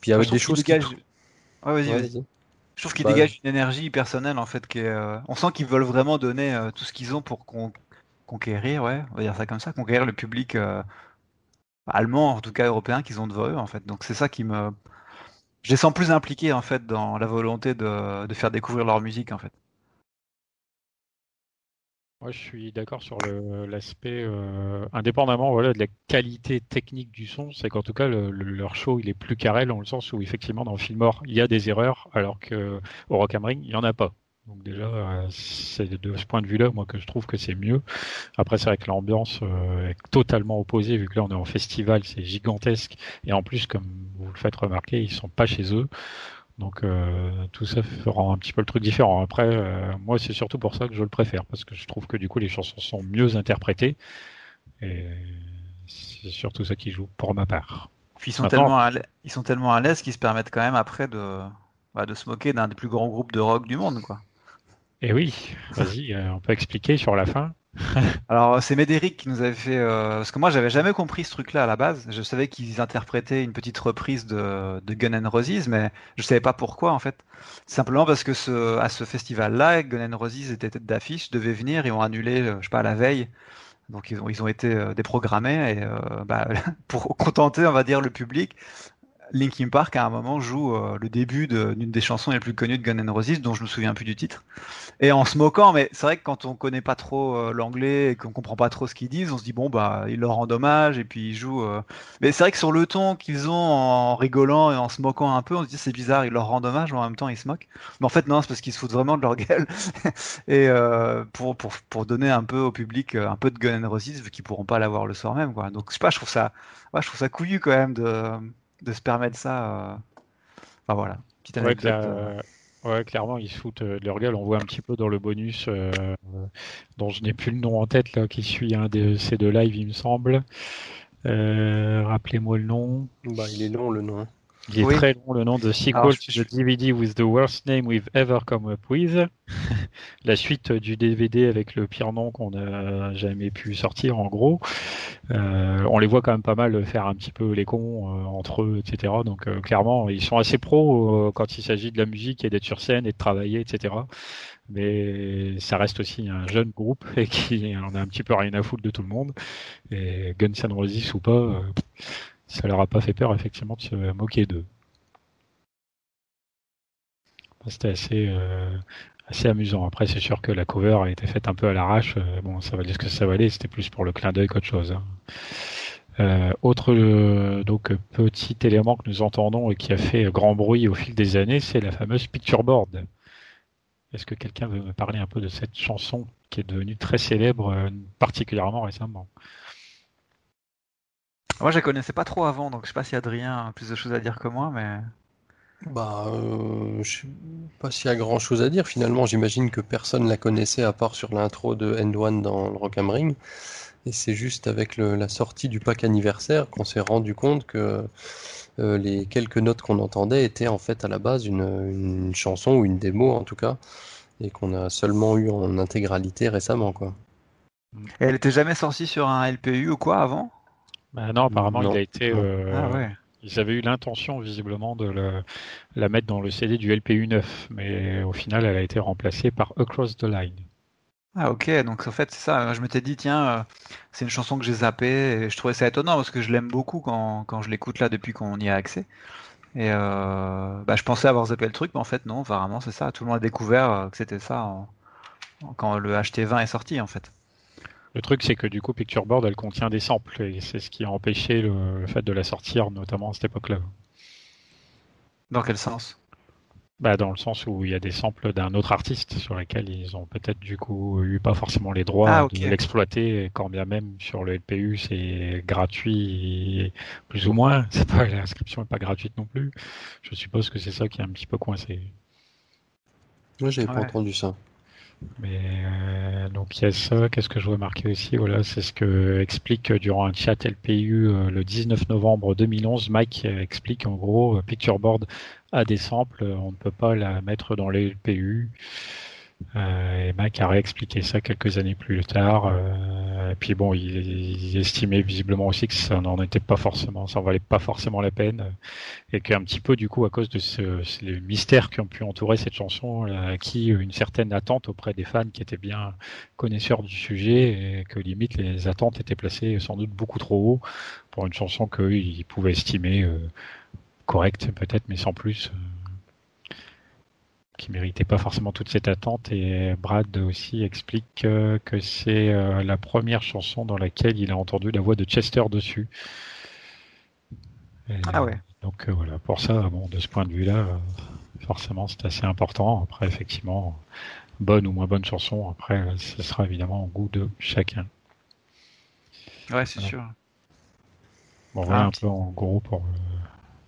puis il y a Moi, je des choses qui. dégage. Ouais, vas-y, Ouais, vas-y. vas-y. Je trouve qu'ils Bah, dégagent une énergie personnelle en fait qui est, euh, on sent qu'ils veulent vraiment donner euh, tout ce qu'ils ont pour con- conquérir, ouais, on va dire ça comme ça, conquérir le public euh, allemand, en tout cas européen qu'ils ont devant eux en fait. Donc c'est ça qui me, je les sens plus impliqués en fait dans la volonté de, de faire découvrir leur musique en fait. Moi, je suis d'accord sur l'aspect, euh, indépendamment voilà, de la qualité technique du son, c'est qu'en tout cas, le- le- leur show, il est plus carré dans le sens où, effectivement, dans Fillmore, il y a des erreurs, alors que au Rock Ring, il n'y en a pas. Donc déjà, euh, c'est de ce point de vue-là, moi, que je trouve que c'est mieux. Après, c'est vrai que l'ambiance euh, est totalement opposée, vu que là, on est en festival, c'est gigantesque. Et en plus, comme vous le faites remarquer, ils sont pas chez eux. Donc euh, tout ça rend un petit peu le truc différent. Après, euh, moi c'est surtout pour ça que je le préfère, parce que je trouve que du coup les chansons sont mieux interprétées, et c'est surtout ça qui joue pour ma part. Puis ils sont Maintenant- tellement ils sont tellement à l'aise qu'ils se permettent quand même après de, bah, de se moquer d'un des plus grands groupes de rock du monde quoi. Et oui, vas-y, euh, on peut expliquer sur la fin. Alors, c'est Médéric qui nous avait fait. euh, Parce que moi, j'avais jamais compris ce truc-là à la base. Je savais qu'ils interprétaient une petite reprise de, de Gun N' Roses, mais je savais pas pourquoi en fait. Simplement parce que ce, à ce festival-là, Gun N' Roses était tête d'affiche, devaient venir et ont annulé, euh, je sais pas, la veille. Donc, ils ont, ils ont été euh, déprogrammés et euh, bah, pour contenter, on va dire, le public. Linkin Park à un moment joue le début d'une des chansons les plus connues de Gun N' Roses, dont je me souviens plus du titre. Et en se moquant, mais c'est vrai que quand on connaît pas trop euh, l'anglais et qu'on comprend pas trop ce qu'ils disent, on se dit bon bah ils leur rendent hommage et puis ils jouent. euh. Mais c'est vrai que sur le ton qu'ils ont en rigolant et en se moquant un peu, on se dit c'est bizarre, ils leur rendent hommage mais en même temps ils se moquent. Mais en fait non, c'est parce qu'ils se foutent vraiment de leur gueule et euh, pour, pour pour donner un peu au public euh, un peu de Gun N' Roses vu qu'ils pourront pas l'avoir le soir même quoi. Donc je sais pas, je trouve ça, ouais, je trouve ça couillu quand même de de se permettre ça. euh. Enfin voilà, petite Ouais, anecdote. euh. Ouais, clairement, ils se foutent euh, de leur gueule. On voit un petit peu dans le bonus, euh, dont je n'ai plus le nom en tête, là, qui suit un de ces deux lives, il me semble. Euh, Rappelez-moi le nom. bah, il est long le nom. Il est Oui. très long le nom de Sequel Alors, je- to the DVD with the worst name we've ever come up with. La suite du DVD avec le pire nom qu'on a jamais pu sortir, en gros. Euh, on les voit quand même pas mal faire un petit peu les cons euh, entre eux, etc. Donc euh, clairement, ils sont assez pros euh, quand il s'agit de la musique et d'être sur scène et de travailler, etc. Mais ça reste aussi un jeune groupe et qui en a un petit peu rien à foutre de tout le monde. Et Guns N' Roses ou pas, euh, ça leur a pas fait peur effectivement de se moquer d'eux. C'était assez, euh, assez amusant. Après, c'est sûr que la cover a été faite un peu à l'arrache. Euh, bon, ça valait ce que ça valait. C'était plus pour le clin d'œil qu'autre chose. hein. Euh, autre donc petit élément que nous entendons et qui a fait grand bruit au fil des années, c'est la fameuse picture board. Est-ce que quelqu'un veut me parler un peu de cette chanson qui est devenue très célèbre, particulièrement récemment? Moi, je la connaissais pas trop avant, donc je sais pas si Adrien a plus de choses à dire que moi, mais Bah, euh, je sais pas s'il y a grand chose à dire. Finalement, j'imagine que personne la connaissait à part sur l'intro de End One dans le Rock am Ring. Et c'est juste avec le- la sortie du pack anniversaire qu'on s'est rendu compte que euh, les quelques notes qu'on entendait étaient en fait à la base une, une chanson ou une démo en tout cas, et qu'on a seulement eu en intégralité récemment, quoi. Et elle était jamais sortie sur un LPU ou quoi avant? Bah Non, apparemment, Non. il a été. Euh, Ah ouais. Ils avaient eu l'intention visiblement de le- la mettre dans le CD du LPU 9, mais au final, elle a été remplacée par Across the Line. Ah ok, donc en fait c'est ça, je m'étais dit tiens, euh, c'est une chanson que j'ai zappée et je trouvais ça étonnant parce que je l'aime beaucoup quand, quand je l'écoute là depuis qu'on y a accès. Et euh, bah, je pensais avoir zappé le truc, mais en fait non, apparemment c'est ça, tout le monde a découvert que c'était ça en- en- quand le HT20 est sorti en fait. Le truc, c'est que du coup, Picture Board, elle contient des samples, et c'est ce qui a empêché le, le fait de la sortir, notamment à cette époque-là. Dans quel sens? Bah, dans le sens où il y a des samples d'un autre artiste sur lesquels ils ont peut-être du coup eu pas forcément les droits Ah, de l'exploiter, quand bien même sur le LPU c'est gratuit, plus ou moins. C'est pas l'inscription est pas gratuite non plus. Je suppose que c'est ça qui est un petit peu coincé. Moi, j'avais pas entendu ça. Mais euh, donc il y a ça. Qu'est-ce que je vois marquer aussi? Voilà, c'est ce que explique durant un chat LPU euh, le 19 novembre 2011. Mike explique en gros Pictureboard a des samples, on ne peut pas la mettre dans les LPU. Euh, et Mac a réexpliqué ça quelques années plus tard. Euh, et puis bon, il, estimait visiblement aussi que ça n'en était pas forcément, ça en valait pas forcément la peine, et qu'un petit peu du coup à cause de ce, les mystères qui ont pu entourer cette chanson, a acquis une certaine attente auprès des fans qui étaient bien connaisseurs du sujet, et que limite les attentes étaient placées sans doute beaucoup trop haut pour une chanson qu'ils pouvaient estimer euh, correcte peut-être, mais sans plus qui méritait pas forcément toute cette attente. Et Brad aussi explique euh, que c'est euh, la première chanson dans laquelle il a entendu la voix de Chester dessus. ah ouais. Donc euh, voilà, pour ça, bon, de ce point de vue-là, forcément, c'est assez important. Après, effectivement, bonne ou moins bonne chanson, après, ce sera évidemment au goût de chacun. Ouais, c'est sûr. Bon, voilà ah, un, peu en gros pour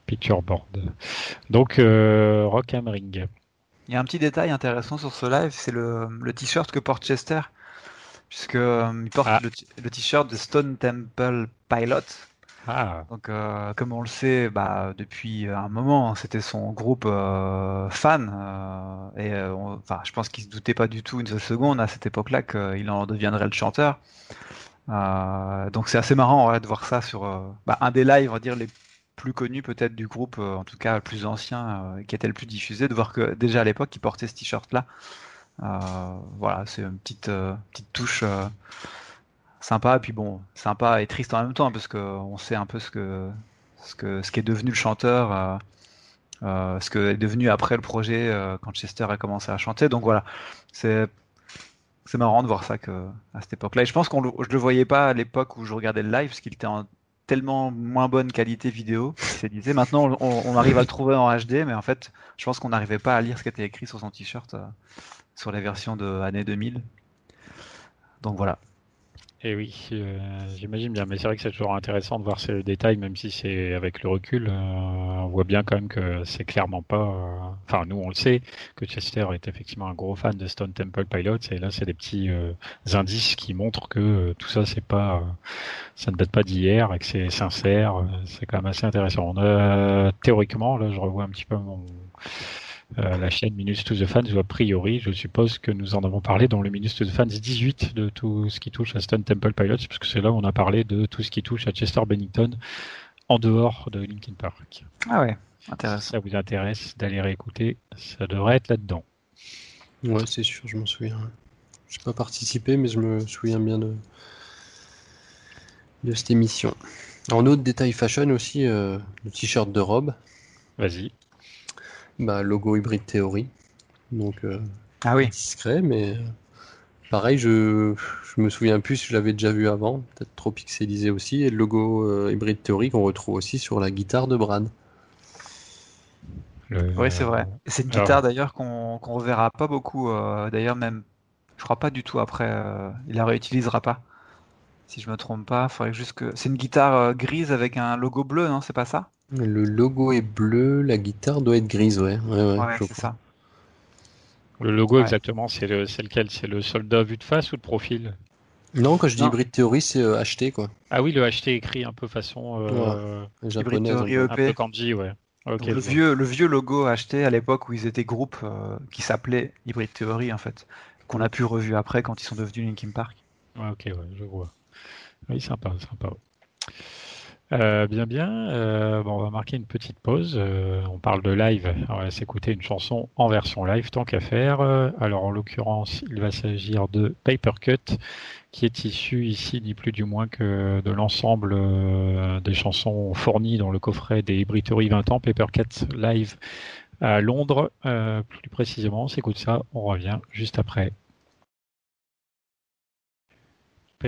Picture Board. Donc, Rock Am Ring. Il y a un petit détail intéressant sur ce live, c'est le, t-shirt que porte Chester, puisque euh, il porte ah. le, t-shirt de Stone Temple Pilot. Ah. Donc, euh, comme on le sait, bah, depuis un moment, c'était son groupe euh, fan, et enfin, je pense qu'il se doutait pas du tout une seule seconde à cette époque-là qu'il en deviendrait le chanteur. donc, c'est assez marrant de voir ça sur bah, un des lives, on va dire les plus connu peut-être du groupe, euh, en tout cas plus ancien, euh, qui était le plus diffusé, de voir que déjà à l'époque il portait ce t-shirt-là. Euh, voilà, c'est une petite, petite touche sympa, et puis bon, sympa et triste en même temps, parce qu'on sait un peu ce que, ce ce qui est devenu le chanteur, ce que est devenu après le projet quand Chester a commencé à chanter. Donc voilà, c'est marrant de voir ça que à cette époque-là. Et je pense qu'on je le voyais pas à l'époque où je regardais le live, parce qu'il était en tellement moins bonne qualité vidéo. disait. Maintenant, on, arrive à le trouver en HD, mais en fait, je pense qu'on n'arrivait pas à lire ce qui était écrit sur son t-shirt euh, sur la version de année 2000. Donc voilà. Et eh oui, euh, j'imagine bien, mais c'est vrai que c'est toujours intéressant de voir ces détails, même si c'est avec le recul, euh, on voit bien quand même que c'est clairement pas. Euh, enfin, nous on le sait que Chester est effectivement un gros fan de Stone Temple Pilots, et là c'est des petits indices qui montrent que tout ça c'est pas, ça ne date pas d'hier et que c'est sincère. c'est quand même assez intéressant. théoriquement, là je revois un petit peu mon euh, la chaîne Minus to the Fans, ou a priori, je suppose que nous en avons parlé dans le Minus to the Fans 18 de tout ce qui touche à Stone Temple Pilots, parce que c'est là où on a parlé de tout ce qui touche à Chester Bennington en dehors de Linkin Park. Ah ouais, intéressant. Si ça vous intéresse d'aller réécouter, ça devrait être là-dedans. Ouais, c'est sûr, je m'en souviens. Je n'ai pas participé, mais je me souviens bien de, de cette émission. En autre détail fashion aussi, euh, le t-shirt de robe. Vas-y. Bah, logo hybride théorie. Donc, euh, ah oui. discret, mais euh, pareil, je, je me souviens plus si je l'avais déjà vu avant, peut-être trop pixelisé aussi. Et le logo euh, hybride théorie qu'on retrouve aussi sur la guitare de Brad. Oui, c'est vrai. C'est une guitare d'ailleurs qu'on qu'on reverra pas beaucoup. d'ailleurs, même, je crois pas du tout après. il la réutilisera pas. Si je me trompe pas, faudrait juste que. C'est une guitare grise avec un logo bleu, non C'est pas ça? Le logo est bleu, la guitare doit être grise, ouais. Ouais, c'est ça. Le logo, exactement, c'est le, lequel? C'est le soldat vu de face ou de profil? Non, quand je dis hybride théorie, c'est acheté, quoi. Ah oui, le acheté écrit un peu façon euh, japonais, un peu kanji, ouais. le, vieux, le vieux logo acheté à l'époque où ils étaient groupe euh, qui s'appelait Hybrid Theory, en fait, qu'on a pu revu après quand ils sont devenus Linkin Park. ok, ouais, je vois. Oui, sympa, sympa. Euh, bien, bien. Euh, bon, on va marquer une petite pause. Euh, on parle de live. On va s'écouter une chanson en version live, tant qu'à faire. Alors, en l'occurrence, il va s'agir de Paper Cut, qui est issu ici ni plus du moins que de l'ensemble des chansons fournies dans le coffret des Britory 20 ans, Paper Cut Live à Londres. plus précisément, on s'écoute ça. On revient juste après.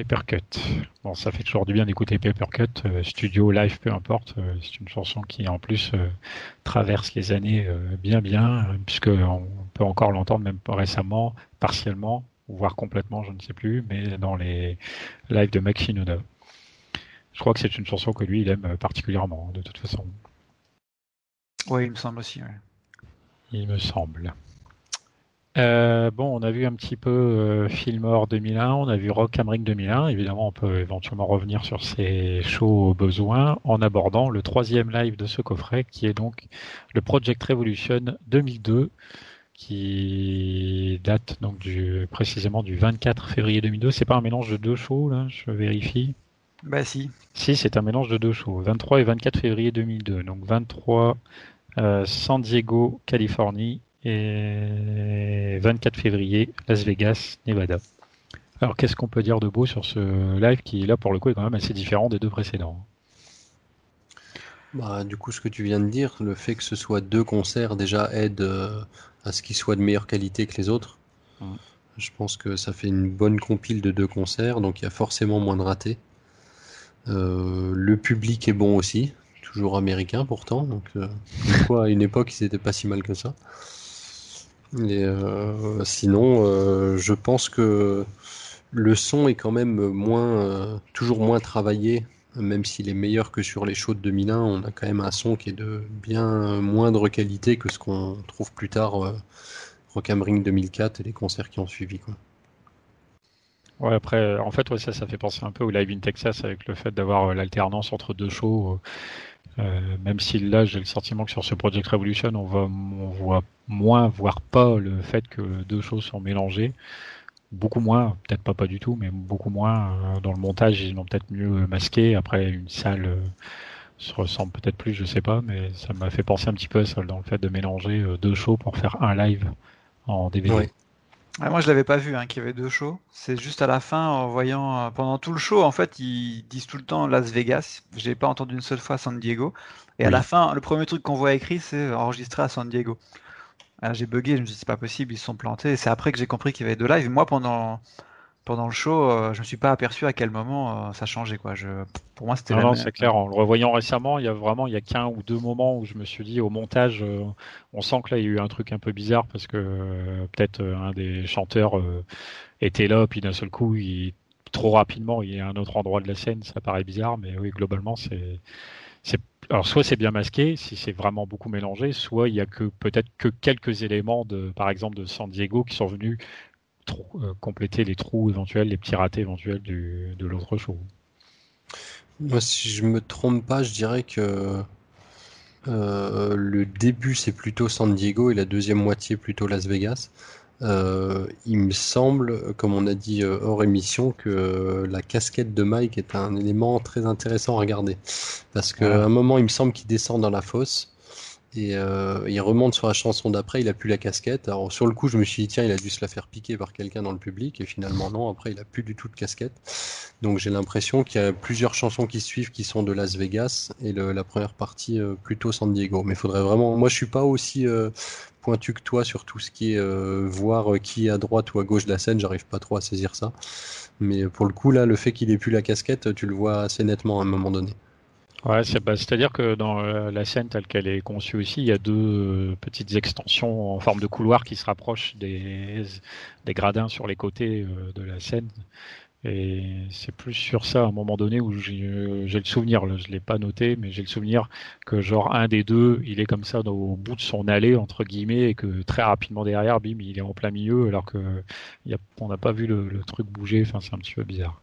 Papercut. Bon, ça fait toujours du bien d'écouter Papercut, euh, studio, live, peu importe. Euh, c'est une chanson qui, en plus, euh, traverse les années bien, bien, puisqu'on peut encore l'entendre même récemment, partiellement, voire complètement, je ne sais plus, mais dans les lives de Max Je crois que c'est une chanson que lui, il aime particulièrement, de toute façon. Oui, il me semble aussi. Il me semble. Euh, bon, on a vu un petit peu euh, Fillmore 2001, on a vu Rock am Ring 2001. Évidemment, on peut éventuellement revenir sur ces shows au besoin en abordant le troisième live de ce coffret, qui est donc le Project Revolution 2002, qui date donc du, précisément du 24 février 2002. C'est pas un mélange de deux shows, là, je vérifie? Bah si. Si, c'est un mélange de deux shows, 23 et 24 février 2002. Donc 23 euh, San Diego, Californie, et 24 février, Las Vegas, Nevada. Alors qu'est-ce qu'on peut dire de beau sur ce live qui là pour le coup est quand même assez différent des deux précédents? Bah, Du coup ce que tu viens de dire, le fait que ce soit deux concerts déjà aide euh, à ce qu'ils soient de meilleure qualité que les autres. Je pense que ça fait une bonne compile de deux concerts, donc il y a forcément moins de ratés. Euh, le public est bon aussi, toujours américain pourtant, donc euh, quoi, à une époque ils n'étaient pas si mal que ça. Euh, sinon, euh, je pense que le son est quand même moins, euh, toujours moins travaillé, même s'il est meilleur que sur les shows de 2001. On a quand même un son qui est de bien moindre qualité que ce qu'on trouve plus tard Rock am Ring 2004 et les concerts qui ont suivi. Quoi. Ouais, après, en fait, ça, ça fait penser un peu au Live in Texas avec le fait d'avoir l'alternance entre deux shows. Même si là, j'ai le sentiment que sur ce Project Revolution, on, va, on voit moins, voire pas, le fait que deux choses sont mélangées. Beaucoup moins, peut-être pas pas du tout, mais beaucoup moins. Euh, dans le montage, ils l'ont peut-être mieux masqué. Après, une salle euh, se ressemble peut-être plus, je sais pas, mais ça m'a fait penser un petit peu à ça, dans le fait de mélanger deux shows pour faire un live en DVD. Ah, moi, je l'avais pas vu, hein, qu'il y avait deux shows. C'est juste à la fin, en voyant, euh, pendant tout le show, en fait, ils disent tout le temps Las Vegas. J'ai pas entendu une seule fois San Diego. Et à la fin, le premier truc qu'on voit écrit, c'est enregistré à San Diego. J'ai bugué, je me suis dit, c'est pas possible, ils se sont plantés. C'est après que j'ai compris qu'il y avait deux lives. Moi, pendant, pendant le show, euh, je me suis pas aperçu à quel moment euh, ça changeait. Quoi. Je, pour moi, c'était. Non, non c'est clair. En le revoyant récemment, il y a vraiment il y a qu'un ou deux moments où je me suis dit au montage, euh, on sent que là il y a eu un truc un peu bizarre parce que peut-être un des chanteurs était là, puis d'un seul coup, il, trop rapidement, il y a un autre endroit de la scène. Ça paraît bizarre, mais oui, globalement, c'est. Alors soit c'est bien masqué, si c'est vraiment beaucoup mélangé, soit il y a que peut-être que quelques éléments de, par exemple, de San Diego qui sont venus euh, compléter les trous éventuels, les petits ratés éventuels de l'autre show. Moi, si je me trompe pas, je dirais que euh, le début c'est plutôt San Diego et la deuxième moitié plutôt Las Vegas. Euh, il me semble, comme on a dit hors émission, que la casquette de Mike est un élément très intéressant à regarder. Parce qu'à un moment, il me semble qu'il descend dans la fosse et euh, il remonte sur la chanson d'après, il a plus la casquette. Alors sur le coup, je me suis dit tiens, il a dû se la faire piquer par quelqu'un dans le public, et finalement non. Après, il a plus du tout de casquette. Donc j'ai l'impression qu'il y a plusieurs chansons qui suivent qui sont de Las Vegas et la première partie euh, plutôt San Diego. Mais il faudrait vraiment. Moi, je suis pas aussi euh, pointu que toi sur tout ce qui est voir qui est à droite ou à gauche de la scène. J'arrive pas trop à saisir ça. Mais pour le coup, là, le fait qu'il ait plus la casquette, tu le vois assez nettement à un moment donné. Ouais, c'est-à-dire que dans euh, la scène telle qu'elle est conçue aussi, il y a deux euh, petites extensions en forme de couloir qui se rapprochent des, des gradins sur les côtés euh, de la scène. Et c'est plus sur ça à un moment donné où j'ai le souvenir, je l'ai pas noté, mais j'ai le souvenir que genre un des deux, il est comme ça au bout de son allée entre guillemets et que très rapidement derrière, bim, il est en plein milieu alors que n'a pas vu le, le truc bouger. Enfin, c'est un petit peu bizarre.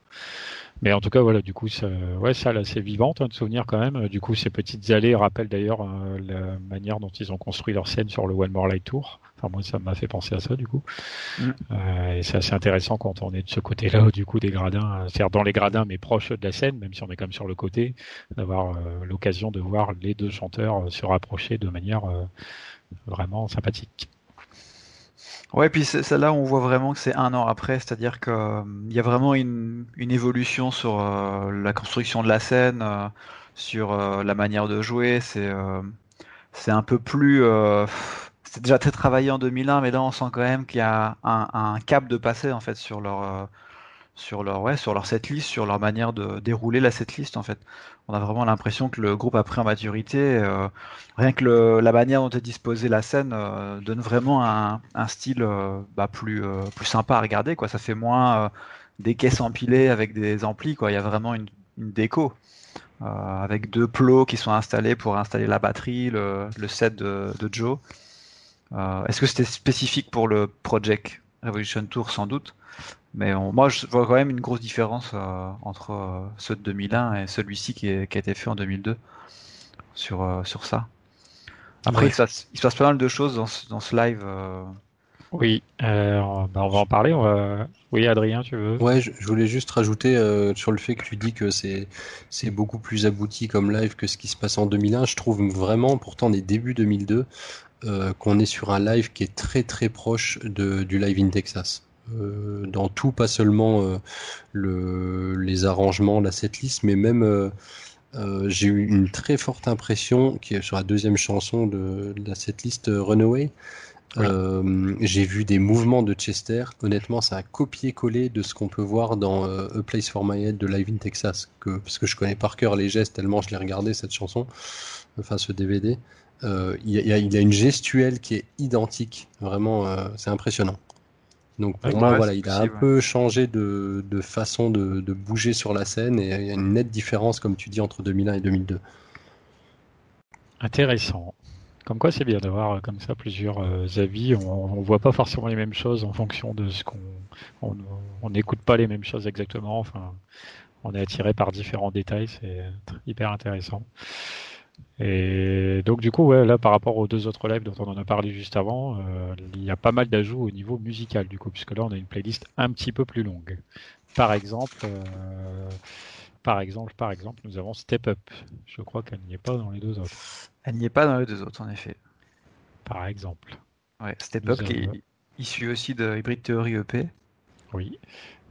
Mais en tout cas, voilà, du coup, ça, ouais, ça, là, c'est vivante hein, de souvenir quand même. Du coup, ces petites allées rappellent d'ailleurs euh, la manière dont ils ont construit leur scène sur le One More Light Tour. Enfin, moi, ça m'a fait penser à ça, du coup. Mm. Euh, et c'est assez intéressant quand on est de ce côté-là, du coup, des gradins, c'est-à-dire dans les gradins, mais proches de la scène, même si on est quand même sur le côté, d'avoir euh, l'occasion de voir les deux chanteurs se rapprocher de manière vraiment sympathique. Ouais, puis celle-là, on voit vraiment que c'est un an après, c'est-à-dire qu'il euh, y a vraiment une, évolution sur euh, la construction de la scène, euh, sur la manière de jouer. C'est c'est un peu plus. C'est déjà très travaillé en 2001, mais là, on sent quand même qu'il y a un, cap de passer en fait sur leur sur leur ouais sur leur setlist, sur leur manière de dérouler la setlist en fait. On a vraiment l'impression que le groupe a pris en maturité. Euh, rien que la manière dont est disposée la scène euh, donne vraiment un, style euh, bah, plus plus sympa à regarder quoi. Ça fait moins des caisses empilées avec des amplis quoi. Il y a vraiment une, déco. avec deux plots qui sont installés pour installer la batterie, le, set de Joe. Est-ce que c'était spécifique pour le Project Revolution Tour sans doute mais moi, je vois quand même une grosse différence entre ceux de 2001 et celui-ci qui, qui, a été fait en 2002 sur, sur ça. Après, il, se passe, il, se passe, pas mal de choses dans ce, dans ce live. Euh... Oui, euh, bah on va en parler. On va... Oui, Adrien, tu veux? Ouais, je, je voulais juste rajouter euh, sur le fait que tu dis que c'est c'est beaucoup plus abouti comme live que ce qui se passe en 2001. Je trouve vraiment, pourtant, des débuts 2002, euh, qu'on est sur un live qui est très très proche de, du live in Texas. Euh, dans tout, pas seulement euh, le, les arrangements, la setlist, mais même j'ai eu une très forte impression qui est sur la deuxième chanson de, de la setlist Runaway. J'ai vu des mouvements de Chester. Honnêtement, c'est un copier-coller de ce qu'on peut voir dans A Place for My Head de Live in Texas, que, parce que je connais par cœur les gestes tellement je l'ai regardé cette chanson, enfin ce DVD. Euh, il, y a, il y a une gestuelle qui est identique. Vraiment, c'est impressionnant. Donc pour moi, voilà, il a un peu changé de, de façon de, de, bouger sur la scène et il y a une nette différence, comme tu dis, entre 2001 et 2002. Intéressant. Comme quoi, c'est bien d'avoir comme ça plusieurs euh, avis. On, ne voit pas forcément les mêmes choses en fonction de ce qu'on. On n'écoute pas les mêmes choses exactement. Enfin, on est attiré par différents détails. C'est hyper intéressant. Et donc du coup, ouais, là par rapport aux deux autres lives dont on en a parlé juste avant, euh, il y a pas mal d'ajouts au niveau musical du coup, puisque là on a une playlist un petit peu plus longue. Par exemple, euh, par exemple, par exemple, nous avons Step Up. Je crois qu'elle n'y est pas dans les deux autres. Elle n'y est pas dans les deux autres, en effet. Par exemple. Ouais, Step Up qui est issu aussi de Hybrid Theory EP. Oui.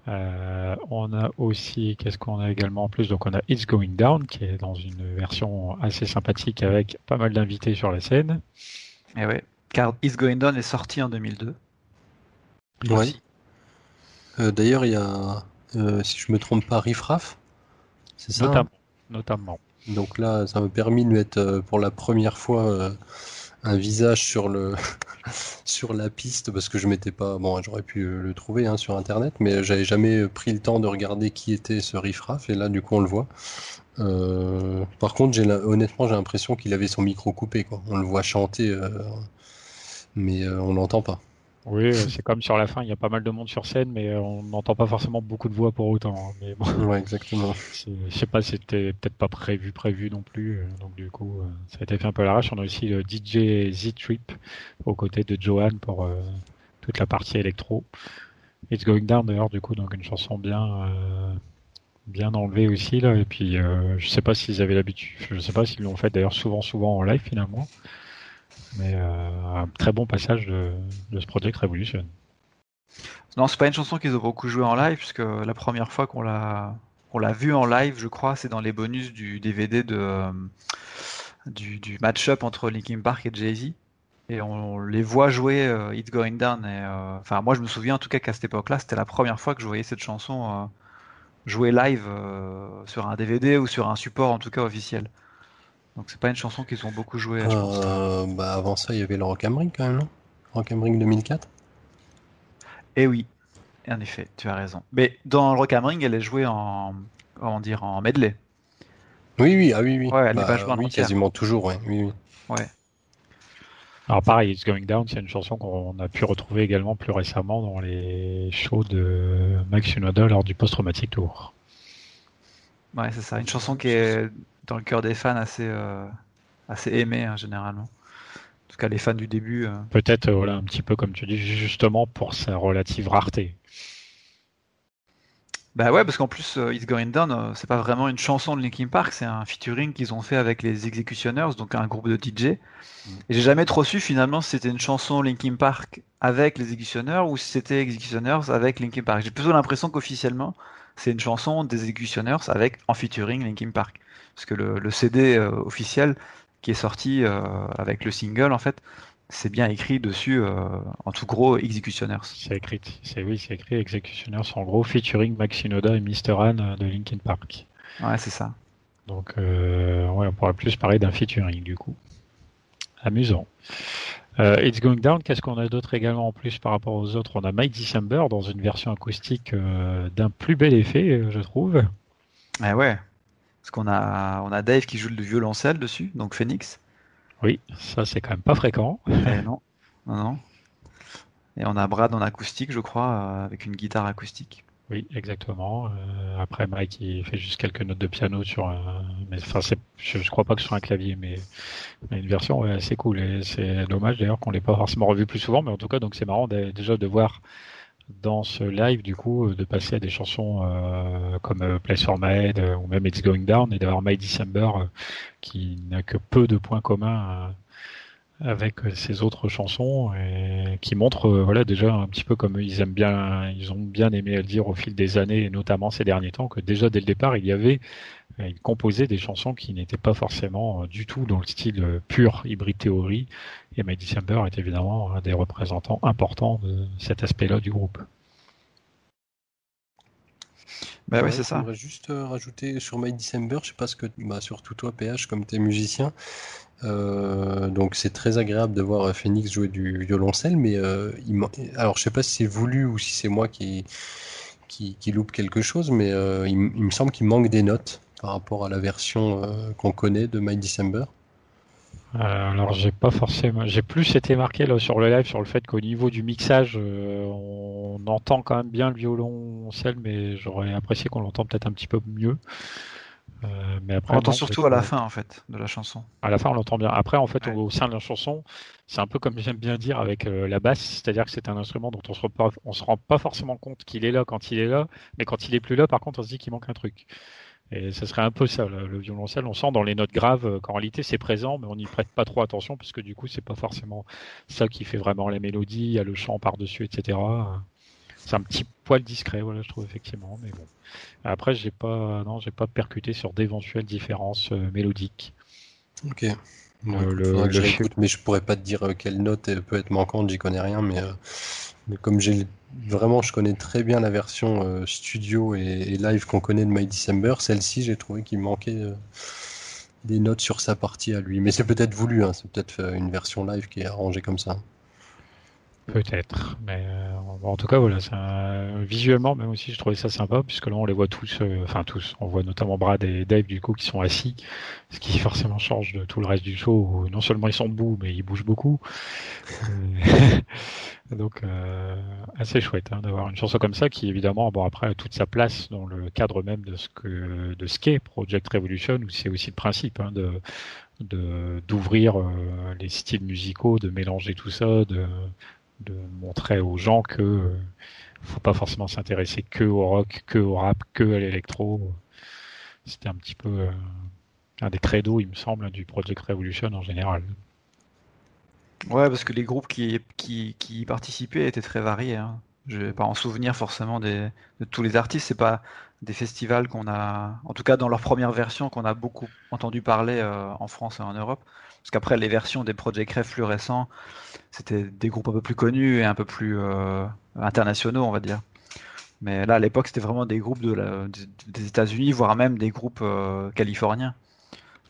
Euh, on a aussi, qu'est-ce qu'on a également en plus? Donc on a It's Going Down qui est dans une version assez sympathique avec pas mal d'invités sur la scène. Et eh ouais, car It's Going Down est sorti en 2002. Oui. Euh, D'ailleurs, il y a, euh, si je me trompe pas, Riff Raff. C'est ça? Notamment. notamment. Donc là, ça m'a permis de mettre euh, pour la première fois euh, un visage sur le sur la piste parce que je m'étais pas bon j'aurais pu le trouver hein, sur internet mais j'avais jamais pris le temps de regarder qui était ce riffraff et là du coup on le voit. Euh, par contre j'ai honnêtement j'ai l'impression qu'il avait son micro coupé quoi. On le voit chanter euh, mais euh, on l'entend pas oui, euh, c'est comme sur la fin, il y a pas mal de monde sur scène, mais euh, on n'entend pas forcément beaucoup de voix pour autant. Hein. Mais bon, ouais, exactement. Je sais pas, c'était peut-être pas prévu, prévu non plus. Euh, donc du coup, ça a été fait un peu à l'arrache. On a aussi le DJ Z Trip aux côtés de Johan pour euh, toute la partie électro. It's Going Down d'ailleurs, du coup, donc une chanson bien, euh, bien enlevée aussi là. Et puis, je sais pas s'ils avaient l'habitude, je sais pas s'ils l'ont fait d'ailleurs souvent, souvent en live finalement. Mais euh, un très bon passage de, de ce Project Revolution. Non, c'est pas une chanson qu'ils ont beaucoup joué en live, puisque la première fois qu'on l'a on l'a vu en live, je crois, c'est dans les bonus du DVD de euh, du, match-up entre Linkin Park et Jay-Z. Et on, les voit jouer euh, It's Going Down. Et, enfin, moi, je me souviens en tout cas qu'à cette époque-là, c'était la première fois que je voyais cette chanson jouer live sur un DVD ou sur un support en tout cas officiel. Donc c'est pas une chanson qu'ils ont beaucoup joué. Je pense. Euh, bah, avant ça il y avait le Rock Ring quand même non? Rock am Ring 2004 Et oui, en effet, tu as raison. Mais dans le Rock Ring, elle est jouée en comment dire en medley. Oui oui ah oui oui. Ouais, elle Bah, est pas jouée en oui entière. quasiment toujours ouais oui oui. Ouais. Alors pareil, It's Going Down, c'est une chanson qu'on a pu retrouver également plus récemment dans les shows de Max Shinoda lors du Post-Traumatic Tour. Ouais, c'est ça. Une chanson qui est dans le cœur des fans assez euh, assez aimée hein, généralement. En tout cas, les fans du début. euh, Peut-être euh, voilà un petit peu comme tu dis justement pour sa relative rareté. Bah ouais, parce qu'en plus, euh, It's Going Down, euh, c'est pas vraiment une chanson de Linkin Park, c'est un featuring qu'ils ont fait avec les Executioners, donc un groupe de DJ. Et j'ai jamais trop su finalement si c'était une chanson Linkin Park avec les Executioners ou si c'était Executioners avec Linkin Park. J'ai plutôt l'impression qu'officiellement, c'est une chanson des Executioners avec en featuring Linkin Park. Parce que le, le CD euh, officiel qui est sorti euh, avec le single, en fait, c'est bien écrit dessus euh, en tout gros Executioners. C'est écrit, c'est oui, c'est écrit Executioners en gros featuring Max Shinoda et Mr. Han de Linkin Park. Ouais, c'est ça. Donc euh, ouais, on pourrait plus parler d'un featuring du coup. Amusant. Euh, It's Going Down, qu'est-ce qu'on a d'autre également en plus par rapport aux autres? On a Mike December dans une version acoustique euh, d'un plus bel effet, je trouve. Eh ouais. Parce qu'on a, on a Dave qui joue le violoncelle dessus, donc Phoenix. Oui, ça c'est quand même pas fréquent. Eh non. Non, non. Et on a Brad en acoustique, je crois, avec une guitare acoustique. Oui, exactement. Euh, après, Mike, il fait juste quelques notes de piano sur un. Mais enfin, je, je crois pas que ce soit un clavier, mais, une version ouais, assez cool. Et c'est dommage d'ailleurs qu'on l'ait pas forcément revu plus souvent, mais en tout cas, donc c'est marrant déjà de voir dans ce live du coup de passer à des chansons euh, comme euh, Place for My Head ou même It's Going Down et d'avoir My December qui n'a que peu de points communs avec ces autres chansons et qui montrent euh, voilà déjà un petit peu comme ils aiment bien ils ont bien aimé le dire au fil des années et notamment ces derniers temps que déjà dès le départ il y avait euh, ils composaient des chansons qui n'étaient pas forcément euh, du tout dans le style pur hybride théorie et My December est évidemment un des représentants importants de cet aspect-là du groupe. Bah oui, c'est ça. Je juste rajouter sur My December, je sais pas ce que, bah, surtout toi, PH, comme tu es musicien, euh, donc c'est très agréable de voir Phoenix jouer du violoncelle, mais euh, il alors je sais pas si c'est voulu ou si c'est moi qui, qui, loupe quelque chose, mais euh, il, me semble qu'il manque des notes par rapport à la version qu'on connaît de My December. alors j'ai pas forcément, j'ai plus été marqué sur le live sur le fait qu'au niveau du mixage, on entend quand même bien le violoncelle, mais j'aurais apprécié qu'on l'entende peut-être un petit peu mieux. Euh, mais après, on l'entend surtout à la fin en fait de la chanson. À la fin, on l'entend bien. Après, en fait, au sein de la chanson, c'est un peu comme j'aime bien dire avec euh, la basse, c'est-à-dire que c'est un instrument dont on se, on se rend pas forcément compte qu'il est là quand il est là, mais quand il est plus là, par contre, on se dit qu'il manque un truc. Et ce serait un peu ça, le, violoncelle. On sent dans les notes graves euh, qu'en réalité c'est présent, mais on n'y prête pas trop attention, parce que du coup, c'est pas forcément ça qui fait vraiment la mélodie, il y a le chant par-dessus, etc c'est un petit poil discret, voilà, je trouve effectivement. Mais bon. Après, j'ai pas, non, j'ai pas percuté sur d'éventuelles différences euh, mélodiques. Ok. Euh, le, le, mais je pourrais pas te dire euh, quelle note peut être manquante, j'y connais rien, mais, mais comme j'ai vraiment, je connais très bien la version studio et, live qu'on connaît de My December, celle-ci, j'ai trouvé qu'il manquait des notes sur sa partie à lui. Mais c'est peut-être voulu, hein, c'est peut-être une version live qui est arrangée comme ça. Peut-être, mais euh, en tout cas voilà, visuellement même aussi je trouvais ça sympa puisque là on les voit tous, euh, enfin tous, on voit notamment Brad et Dave du coup qui sont assis, ce qui forcément change de tout le reste du show où non seulement ils sont debout mais ils bougent beaucoup. Donc euh, assez chouette hein, d'avoir une chanson comme ça qui évidemment bon après a toute sa place dans le cadre même de ce que de ce qu'est Project Revolution où c'est aussi le principe hein, de d'ouvrir les styles musicaux, de mélanger tout ça, de de montrer aux gens que euh, faut pas forcément s'intéresser que au rock, que au rap, que à l'électro. C'était un petit peu euh, un des credos, il me semble, du Project Revolution en général. Ouais, parce que les groupes qui, qui, qui participaient étaient très variés. Hein. Je vais pas en souvenir forcément des, de tous les artistes. C'est pas des festivals qu'on a, en tout cas dans leur première version, qu'on a beaucoup entendu parler euh, en France et en Europe. Parce qu'après, les versions des Project Ref plus récents, c'était des groupes un peu plus connus et un peu plus euh, internationaux, on va dire. Mais là, à l'époque, c'était vraiment des groupes de des États-Unis, voire même des groupes euh, californiens,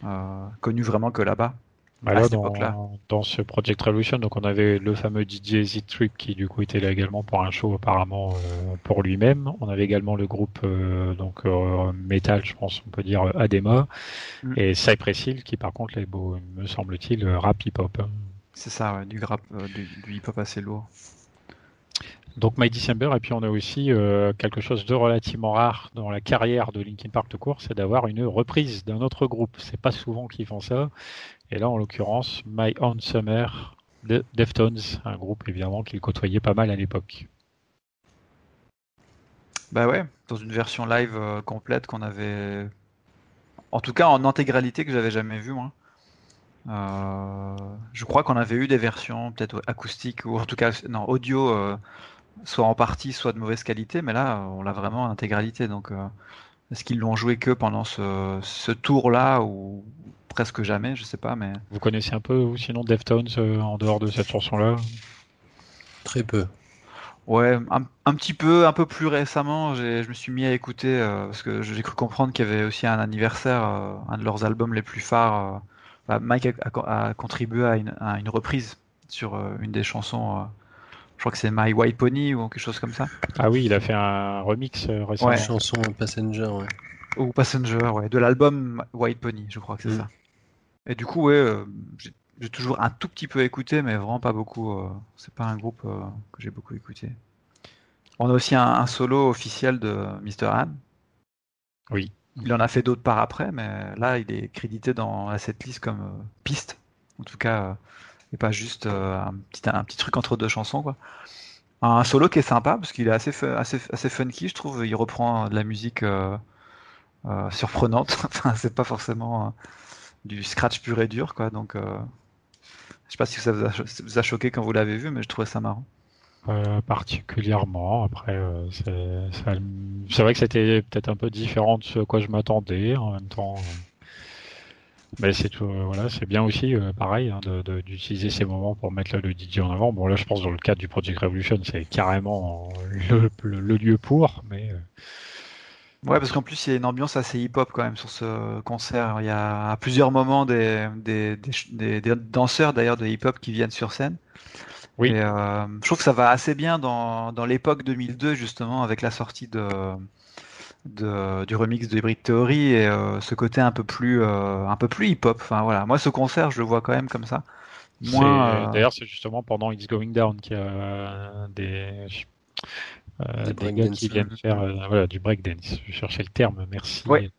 euh, connus vraiment que là-bas. Bah dans, dans, ce Project Revolution, donc on avait le fameux DJ Z Trip qui du coup était là également pour un show apparemment euh, pour lui-même. On avait également le groupe euh, donc euh, metal, je pense on peut dire Adema mm. et Cypress Hill qui par contre est beau, me semble-t-il rap hip hop. C'est ça, du rap, du, du hip hop assez lourd. Donc My December, et puis on a aussi quelque chose de relativement rare dans la carrière de Linkin Park de court, c'est d'avoir une reprise d'un autre groupe. C'est pas souvent qu'ils font ça, et là, en l'occurrence, My Own Summer de Deftones, un groupe évidemment qu'il côtoyait pas mal à l'époque. Bah ouais, dans une version live euh, complète qu'on avait. En tout cas, en intégralité que j'avais jamais vu moi. Euh, je crois qu'on avait eu des versions peut-être acoustiques ou en tout cas non audio, euh, soit en partie, soit de mauvaise qualité, mais là on l'a vraiment en intégralité. Donc est-ce qu'ils l'ont joué que pendant ce, ce tour-là ou, presque jamais, je sais pas, mais. Vous connaissez un peu, ou sinon, Deftones euh, en dehors de cette chanson-là? Très peu. Ouais, un, petit peu, un peu plus récemment, je me suis mis à écouter euh, parce que j'ai cru comprendre qu'il y avait aussi un anniversaire, euh, un de leurs albums les plus phares. Bah, Mike a, contribué à une, reprise sur une des chansons. je crois que c'est My White Pony ou quelque chose comme ça. Ah oui, il a fait un remix récemment. Ouais. Chanson Passenger, ouais. Ou Passenger, ouais, de l'album White Pony, je crois que c'est mm. ça. Et du coup, ouais, euh, j'ai toujours un tout petit peu écouté, mais vraiment pas beaucoup. c'est pas un groupe que j'ai beaucoup écouté. On a aussi un, solo officiel de Mr. Han. Oui. Il en a fait d'autres par après, mais là, il est crédité dans cette liste comme piste. En tout cas, et pas juste un, petit, un petit truc entre deux chansons. Quoi. Un solo qui est sympa parce qu'il est assez, assez, assez funky, je trouve. Il reprend de la musique euh, euh, surprenante. enfin, c'est pas forcément euh, du scratch pur et dur, quoi. Donc, je sais pas si ça vous, a, choqué quand vous l'avez vu, mais je trouvais ça marrant. particulièrement. Après, c'est vrai que c'était peut-être un peu différent de ce à quoi je m'attendais. En même temps, mais c'est tout, euh, voilà, c'est bien aussi, euh, pareil, hein, d'utiliser ces moments pour mettre le DJ en avant. Bon, là, je pense dans le cadre du Project Revolution, c'est carrément le, lieu pour, mais. Euh, ouais, parce qu'en plus, il y a une ambiance assez hip-hop quand même sur ce concert. Il y a à plusieurs moments des, des, des, des danseurs d'ailleurs de hip-hop qui viennent sur scène. Oui. Et, je trouve que ça va assez bien dans, dans l'époque 2002, justement, avec la sortie de du remix de Hybrid Theory et euh, ce côté un peu plus euh, un peu plus hip-hop. Enfin voilà, moi ce concert je le vois quand même comme ça. Euh, d'ailleurs, c'est justement pendant It's Going Down qu'il y a des, des, gars qui viennent faire voilà, du breakdance. Je cherchais le terme, merci. Oui,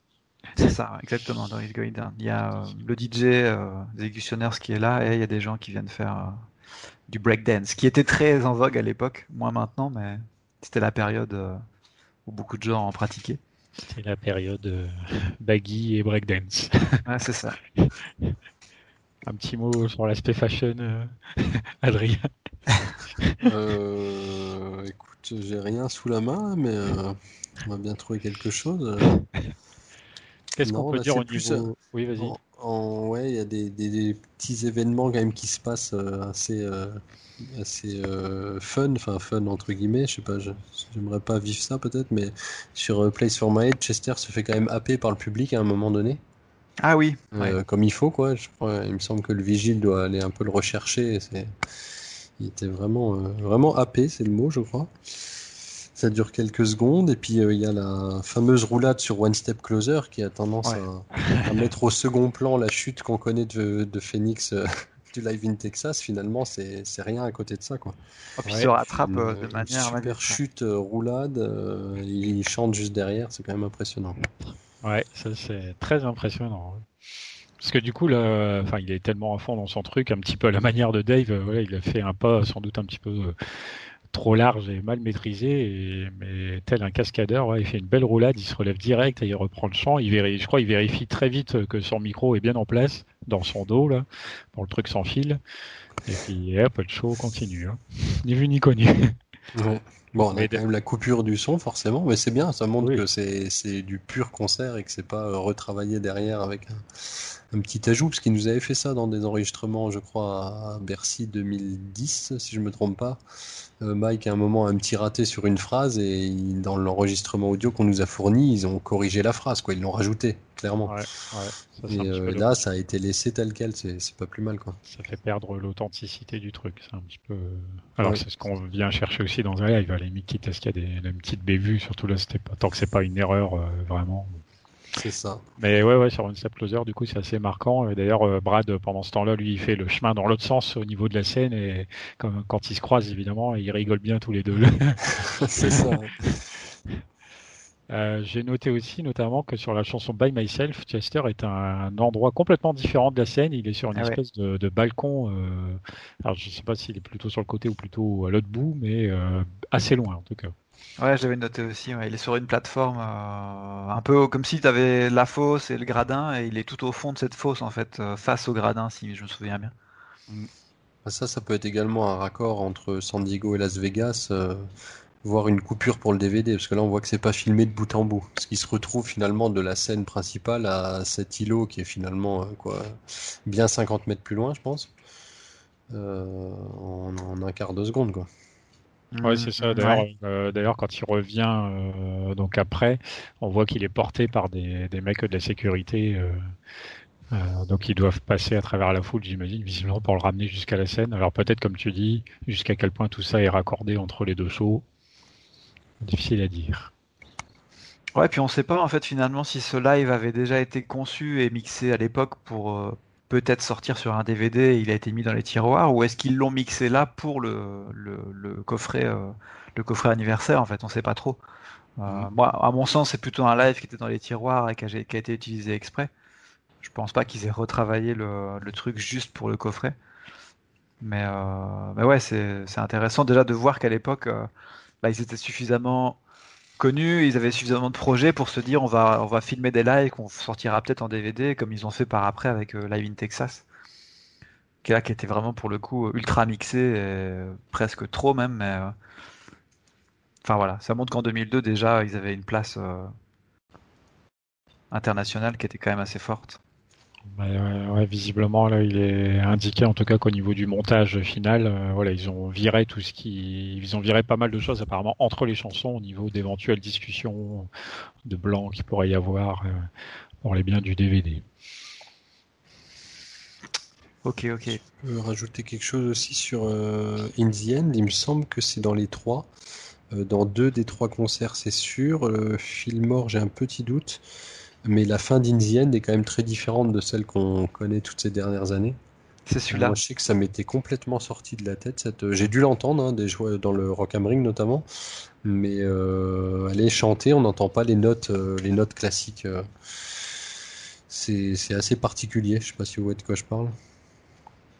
c'est ça, exactement, dans It's Going Down. Il y a le DJ des Executioners qui est là et il y a des gens qui viennent faire du breakdance, qui était très en vogue à l'époque, moins maintenant, mais c'était la période où beaucoup de gens en pratiquaient. C'était la période euh, baggy et breakdance. Ouais, c'est ça. Un petit mot sur l'aspect fashion, euh, Adrien. Euh, écoute, j'ai rien sous la main, mais on va bien trouver quelque chose. Qu'est-ce qu'on peut dire au niveau Oui, vas-y. ouais, il y a des, des, petits événements quand même qui se passent assez assez euh, fun, enfin fun entre guillemets, je sais pas, j'aimerais pas vivre ça peut-être, mais sur euh, Place for My Head, Chester se fait quand même happer par le public à un moment donné. Ah oui. Euh, comme il faut, quoi. Je crois, il me semble que le vigile doit aller un peu le rechercher. C'est... Il était vraiment, vraiment happé, c'est le mot, je crois. Ça dure quelques secondes, et puis il y a la fameuse roulade sur One Step Closer qui a tendance à, mettre au second plan la chute qu'on connaît de, de Phoenix du Live in Texas, finalement, c'est rien à côté de ça. Quoi. Oh, puis il se rattrape euh, de manière. Super chute, euh, roulade, euh, il chante juste derrière, c'est quand même impressionnant. Ouais, ça c'est très impressionnant. Parce que du coup, là, enfin, il est tellement à fond dans son truc, un petit peu à la manière de Dave. il a fait un pas sans doute un petit peu trop large et mal maîtrisé, mais tel un cascadeur, il fait une belle roulade, il se relève direct, et il reprend le champ, il vérifie, je crois il vérifie très vite que son micro est bien en place dans son dos là, pour le truc sans fil, et puis hop, le show continue, hein. ni vu ni connu. Bon, on a quand même la coupure du son forcément, mais c'est bien, ça montre que c'est du pur concert et que c'est pas euh, retravaillé derrière avec un, un, petit ajout, parce qu'il nous avait fait ça dans des enregistrements, je crois, à Bercy 2010, si je me trompe pas. Euh, Mike, à un moment, a un petit raté sur une phrase et dans l'enregistrement audio qu'on nous a fourni, ils ont corrigé la phrase, quoi. Ils l'ont rajouté, clairement. et euh, là, ça a été laissé tel quel, c'est pas plus mal, quoi. Ça fait perdre l'authenticité du truc, c'est un petit peu. Alors, c'est ce qu'on vient chercher aussi dans un live, à la limite, quitte à ce qu'il y a des, une petite bévue, surtout là, c'était pas tant que c'est pas une erreur euh, vraiment. C'est ça. Mais ouais, ouais, sur une step closer, du coup, c'est assez marquant. Et d'ailleurs, euh, Brad, pendant ce temps-là, lui, il fait le chemin dans l'autre sens au niveau de la scène. Et quand, quand ils se croisent, évidemment, ils rigolent bien tous les deux. c'est ça. Euh, j'ai noté aussi notamment que sur la chanson By Myself, Chester est un, endroit complètement différent de la scène. Il est sur une ah espèce de, balcon. Euh, alors je ne sais pas s'il est plutôt sur le côté ou plutôt à l'autre bout, mais assez loin en tout cas. Ouais, j'avais noté aussi. Il est sur une plateforme euh, un peu comme si tu avais la fosse et le gradin, et il est tout au fond de cette fosse en fait, euh, face au gradin, si je me souviens bien. Mm. Ça, ça peut être également un raccord entre San Diego et Las Vegas, euh, voire une coupure pour le DVD, parce que là on voit que c'est pas filmé de bout en bout. Ce qui se retrouve finalement de la scène principale à cet îlot qui est finalement quoi, bien 50 mètres plus loin, je pense, en, en un quart de seconde. quoi. Oui, c'est ça. D'ailleurs, euh, d'ailleurs, quand il revient euh, donc après, on voit qu'il est porté par des, des mecs de la sécurité. Euh, donc ils doivent passer à travers la foule, j'imagine, visiblement pour le ramener jusqu'à la scène. Alors peut-être, comme tu dis, jusqu'à quel point tout ça est raccordé entre les deux shows, difficile à dire. Ouais, puis on sait pas en fait finalement si ce live avait déjà été conçu et mixé à l'époque pour peut-être sortir sur un DVD, il a été mis dans les tiroirs, ou est-ce qu'ils l'ont mixé là pour le, le, coffret, euh, le coffret anniversaire En fait, on sait pas trop. Euh, mhm. Moi, à mon sens, c'est plutôt un live qui était dans les tiroirs et qui a, qui a été utilisé exprès. Je pense pas qu'ils aient retravaillé le, le, truc juste pour le coffret. Mais, euh, mais ouais, c'est intéressant déjà de voir qu'à l'époque, bah, ils étaient suffisamment connus, ils avaient suffisamment de projets pour se dire on va, on va filmer des lives qu'on sortira peut-être en DVD, comme ils ont fait par après avec euh, Live in Texas, qui, là, qui était vraiment pour le coup ultra mixé, presque trop même. Mais, euh, Enfin voilà, ça montre qu'en 2002 déjà ils avaient une place euh, internationale qui était quand même assez forte. Ouais, visiblement, là, il est indiqué en tout cas qu'au niveau du montage final, euh, voilà, ils ont viré tout ce qui, ils ont viré pas mal de choses apparemment entre les chansons au niveau d'éventuelles discussions de blanc qu'il pourrait y avoir euh, pour les biens du DVD. Ok, ok. Je peux rajouter quelque chose aussi sur euh, In the End. Il me semble que c'est dans les trois. dans deux des trois concerts, c'est sûr. Le Fillmore, j'ai un petit doute. Mais la fin d'Indienne est quand même très différente de celle qu'on connaît toutes ces dernières années. C'est celui-là. Moi, je sais que ça m'était complètement sorti de la tête. Cette... J'ai dû l'entendre, hein, des dans le Rock Ring notamment. Mais euh, aller chanter, on n'entend pas les notes, euh, les notes classiques. Euh. C'est assez particulier. Je sais pas si vous voyez de quoi je parle.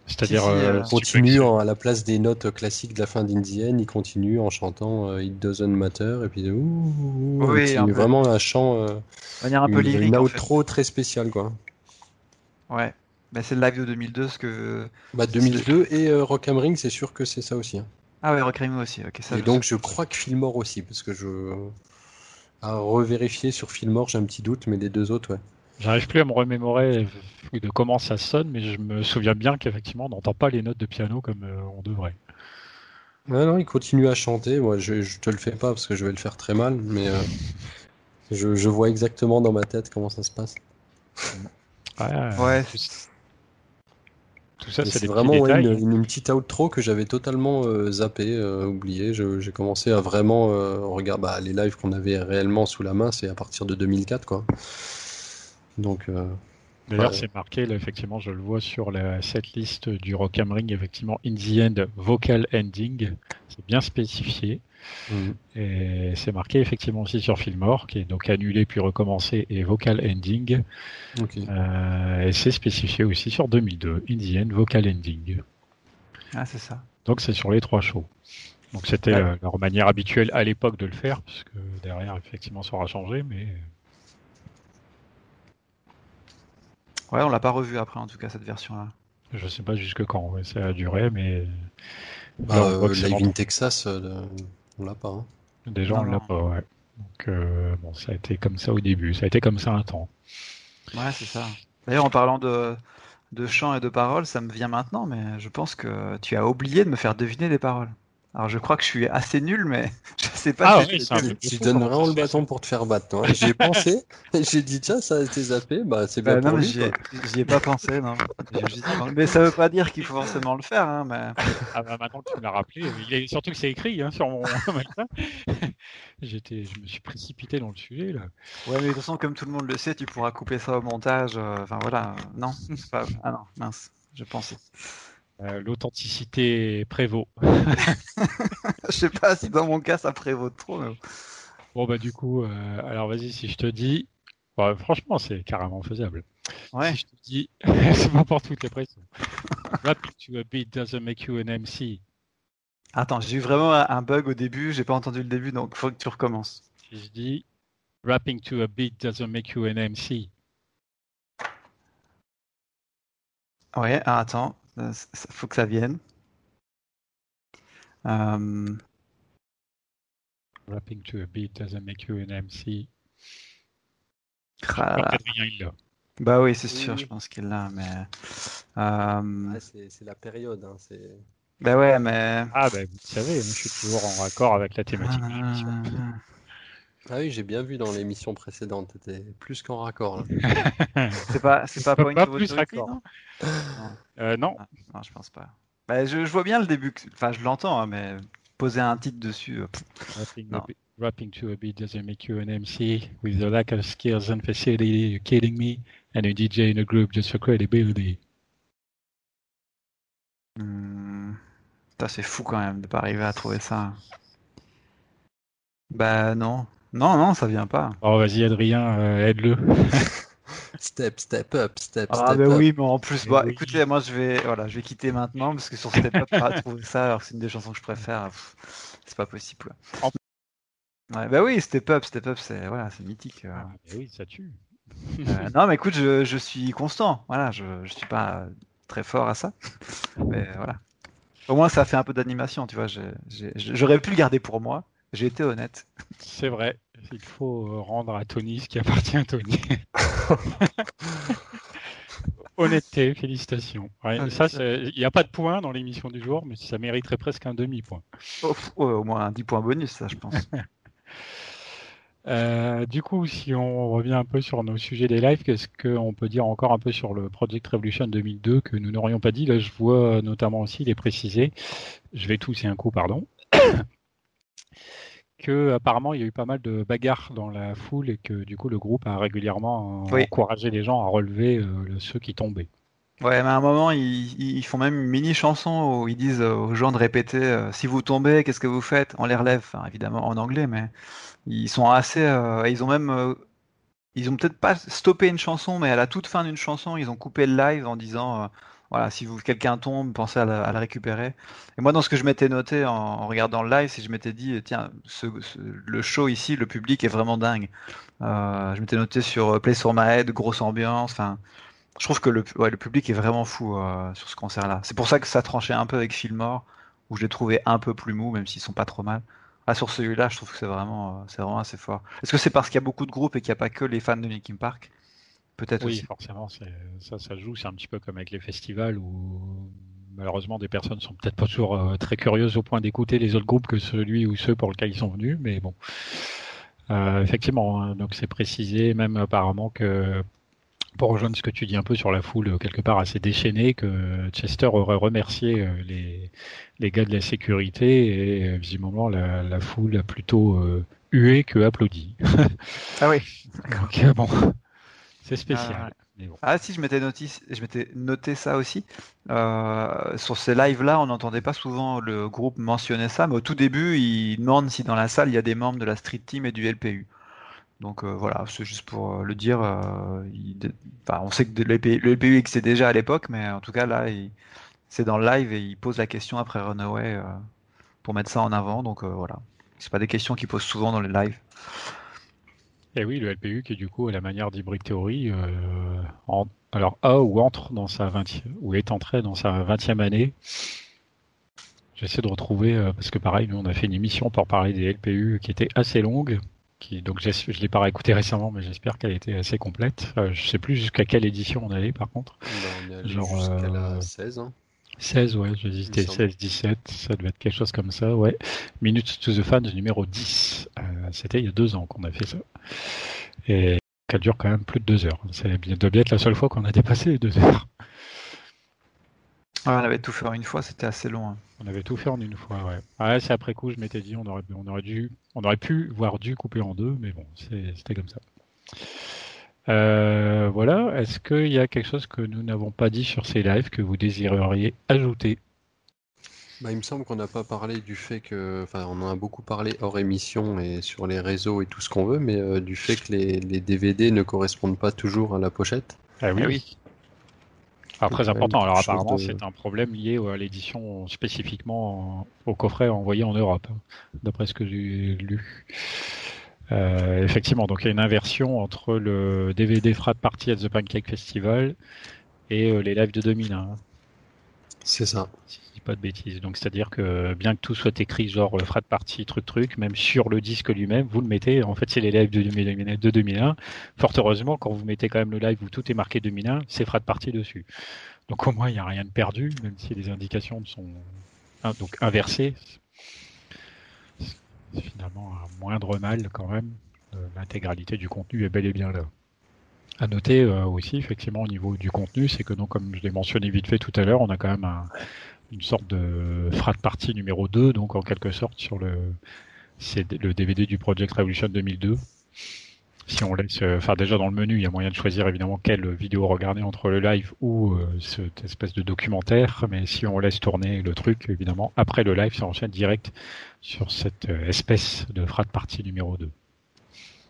C'est-à-dire, euh, euh continue à la place des notes classiques de la fin d'Indienne, il continue en chantant euh, It Doesn't Matter, et puis ouh, oui, vraiment un chant, euh, manière un peu lyrique, une outro très spécial quoi. Ouais, bah, c'est le live de 2002, ce que. Bah 2002 et Rock am Ring, c'est sûr que c'est ça aussi. Hein. Ah ouais, Rock am Ring aussi. Ok, ça. Et donc je crois que Fillmore aussi, parce que je à revérifier sur Fillmore, j'ai un petit doute, mais les deux autres, ouais. J'arrive plus à me remémorer de comment ça sonne, mais je me souviens bien qu'effectivement, on n'entend pas les notes de piano comme euh, on devrait. Ouais, non, il continue à chanter. Moi, je, je, te le fais pas parce que je vais le faire très mal, mais euh, je, je, vois exactement dans ma tête comment ça se passe. Ouais. Tout ça, c'est vraiment une, une, petite outro que j'avais totalement euh, zappé, oublié. J'ai commencé à vraiment regarder bah, les lives qu'on avait réellement sous la main, c'est à partir de 2004, quoi. Donc. Euh, D'ailleurs, c'est marqué, là, effectivement, je le vois sur la liste du Rock am Ring, effectivement, in the end, vocal ending. C'est bien spécifié. Mhm. Et c'est marqué effectivement aussi sur Fillmore, qui est donc annulé puis recommencé, et vocal ending. Euh, et c'est spécifié aussi sur 2002, in the end, vocal ending. Ah, c'est ça. Donc c'est sur les trois shows. Donc c'était euh, leur manière habituelle à l'époque de le faire, parce que derrière, effectivement, ça aura changé, mais Ouais, on l'a pas revu après, en tout cas, cette version-là. Je sais pas jusque quand ça a duré, mais. Bah, euh, Live in Texas, euh, on l'a pas. Hein. Déjà, on l'a pas, ouais. Donc, euh, bon, ça a été comme ça au début. Ça a été comme ça un temps. Ouais, c'est ça. D'ailleurs, en parlant de, de chant et de paroles, ça me vient maintenant, mais je pense que tu as oublié de me faire deviner des paroles. Alors je crois que je suis assez nul, mais je sais pas. Ah, si tu donnes vraiment le bâton pour te faire battre. Toi. J'ai pensé, j'ai dit tiens, ça a été zappé, bah c'est bien bah, pour non, J'y ai, pas pensé, non. mais ça veut pas dire qu'il faut forcément le faire, hein, mais. Ah bah maintenant que tu m'as rappelé, il surtout que c'est écrit hein, sur mon. J'étais, je me suis précipité dans le sujet là. Ouais, mais de toute façon, comme tout le monde le sait, tu pourras couper ça au montage. Euh, enfin voilà, non, pas... ah non, mince, je pensais. Euh, l'authenticité prévaut. je sais pas si dans mon cas ça prévaut trop. Bon bah du coup, euh, alors vas-y si je te dis, franchement c'est carrément faisable. Ouais. Si je te dis, c'est pas pour toutes les pressions. Rapping to a beat doesn't make you an MC. Attends, j'ai eu vraiment un bug au début, j'ai pas entendu le début, donc faut que tu recommences. Si je dis rapping to a beat doesn't make you an MC. Ouais, ah, attends. Il faut que ça vienne. Um... Rapping to a beat doesn't make you an MC. Ah. Bah oui, c'est sûr, je pense qu'il l'a, mais. Euh... c'est la période. Hein, bah ouais, mais. Ah, bah vous savez, je suis toujours en raccord avec la thématique. Ah. Ah oui, j'ai bien vu dans l'émission précédente, t'étais plus qu'en raccord. c'est pas, c'est pas Point pas plus raccord. Non, euh, non. Ah, non. je pense pas. Bah, je, je, vois bien le début, enfin je l'entends, hein, mais poser un titre dessus. Euh, rapping, to a beat doesn't make you an MC. With a lack of skills and facility, you're kidding me. And a DJ in a group just for credibility. Hmm. c'est fou quand même de pas arriver à trouver ça. Bah non. Non, non, ça vient pas. Oh, vas-y, Adrien, euh, aide-le. Step, step up, step, ah, step bah up. oui, mais en plus, bah, écoutez, moi je vais, voilà, je vais quitter maintenant parce que sur Step Up, pas trouver ça, alors c'est une des chansons que je préfère, c'est pas possible. Ouais, bah oui, Step Up, Step Up, c'est voilà, c'est mythique. Ah, oui, ça tue. Euh, non, mais écoute, je, je, suis constant. Voilà, je, je suis pas très fort à ça, mais voilà. Au moins, ça fait un peu d'animation, tu vois. J'aurais pu le garder pour moi. J'ai été honnête. C'est vrai. Il faut rendre à Tony ce qui appartient à Tony. Honnêteté, félicitations. Ah, ça, il n'y a pas de point dans l'émission du jour, mais ça mériterait presque un demi-point. au moins un 10 points bonus, ça, je pense. Euh, du coup, si on revient un peu sur nos sujets des lives, qu'est-ce qu'on peut dire encore un peu sur le Project Revolution 2002 que nous n'aurions pas dit? Là, je vois notamment aussi les préciser. Je vais tousser un coup, pardon. Que apparemment il y a eu pas mal de bagarres dans la foule et que du coup le groupe a régulièrement encouragé les gens à relever euh, ceux qui tombaient. Ouais, mais à un moment ils, font même une mini chanson où ils disent aux gens de répéter euh, si vous tombez, qu'est-ce que vous faites? On les relève, évidemment en anglais, mais ils sont assez. Euh, ils ont même. ils ont peut-être pas stoppé une chanson, mais à la toute fin d'une chanson, ils ont coupé le live en disant voilà, si quelqu'un tombe, pensez à, le récupérer. Et moi, dans ce que je m'étais noté en, regardant le live, c'est je m'étais dit, tiens, le show ici, le public est vraiment dingue. Euh, je m'étais noté sur euh, Play sur ma head, grosse ambiance. Enfin, je trouve que le, public est vraiment fou euh, sur ce concert-là. C'est pour ça que ça tranchait un peu avec Fillmore, où je l'ai trouvé un peu plus mou, même s'ils sont pas trop mal. Ah, sur celui-là, je trouve que c'est vraiment, c'est vraiment assez fort. Est-ce que c'est parce qu'il y a beaucoup de groupes et qu'il n'y a pas que les fans de Linkin Park? Peut-être oui, forcément, ça, ça joue. C'est un petit peu comme avec les festivals où malheureusement des personnes sont peut-être pas toujours euh, très curieuses au point d'écouter les autres groupes que celui ou ceux pour lesquels ils sont venus, mais bon. Euh, effectivement, hein, donc c'est précisé même apparemment que pour rejoindre ce que tu dis un peu sur la foule quelque part assez déchaînée, que Chester aurait remercié euh, les, les gars de la sécurité et visiblement la, la foule a plutôt hué que applaudi. ah oui. donc bon, c'est spécial. Ah, si, je m'étais noté, je m'étais noté ça aussi. Euh, sur ces lives-là, on n'entendait pas souvent le groupe mentionner ça, mais au tout début, ils demandent si dans la salle il y a des membres de la Street Team et du LPU. Donc euh, voilà, c'est juste pour euh, le dire. on sait que le LPU existait déjà à l'époque, mais en tout cas là, c'est dans le live et ils posent la question après Runaway pour mettre ça en avant. Donc voilà, c'est pas des questions qu'ils posent souvent dans les lives. Et oui, le LPU qui du coup, à la manière d'Hybrid Theory, euh, alors a ou entre dans sa 20 ou est entré dans sa 20e année. J'essaie de retrouver euh, parce que pareil, nous on a fait une émission pour parler des LPU qui était assez longue. Qui, donc je l'ai pas réécouté récemment, mais j'espère qu'elle était assez complète. Euh, je sais plus jusqu'à quelle édition on allait par contre. Bah, on est Genre jusqu'à la 16. Hein. 16, ouais, j'hésitais 16, 17, ça devait être quelque chose comme ça, ouais. Minutes to the Fans numéro 10. Euh, c'était il y a deux ans qu'on a fait ça. Et ça dure quand même plus de deux heures. Ça doit bien être la seule fois qu'on a dépassé les deux heures. on avait tout fait en une fois, c'était assez long. Hein. On avait tout fait en une fois, ouais. Ah, c'est après coup, je m'étais dit, on aurait, on aurait dû, on aurait pu, voire dû couper en deux, mais bon, c'était comme ça. Euh, voilà, est-ce qu'il y a quelque chose que nous n'avons pas dit sur ces lives que vous désireriez ajouter? Bah, il me semble qu'on n'a pas parlé du fait que, enfin, on en a beaucoup parlé hors émission et sur les réseaux et tout ce qu'on veut, mais euh, du fait que les, DVD ne correspondent pas toujours à la pochette. Ah oui. Ah oui. très important. Alors apparemment, c'est un problème lié à l'édition spécifiquement au coffret envoyé en Europe, hein, d'après ce que j'ai lu. Euh, effectivement, donc il y a une inversion entre le DVD Frat Party at the Pancake Festival et euh, les lives de 2001. C'est ça. Si je dis pas de bêtises. Donc c'est-à-dire que bien que tout soit écrit genre euh, Frat Party truc truc, même sur le disque lui-même, vous le mettez. En fait, c'est les lives de 2001. Fort heureusement, quand vous mettez quand même le live où tout est marqué 2001, c'est Frat Party dessus. Donc au moins il n'y a rien de perdu, même si les indications sont hein, donc inversées finalement un moindre mal quand même. L'intégralité du contenu est bel et bien là. À noter euh, aussi, effectivement, au niveau du contenu, c'est que, donc, comme je l'ai mentionné vite fait tout à l'heure, on a quand même une sorte de frat party numéro 2, donc en quelque sorte sur le, le DVD du Project Revolution 2002. Si on laisse, enfin déjà dans le menu, il y a moyen de choisir évidemment quelle vidéo regarder entre le live ou cette espèce de documentaire, mais si on laisse tourner le truc, évidemment, après le live, ça enchaîne direct sur cette espèce de frat partie numéro 2.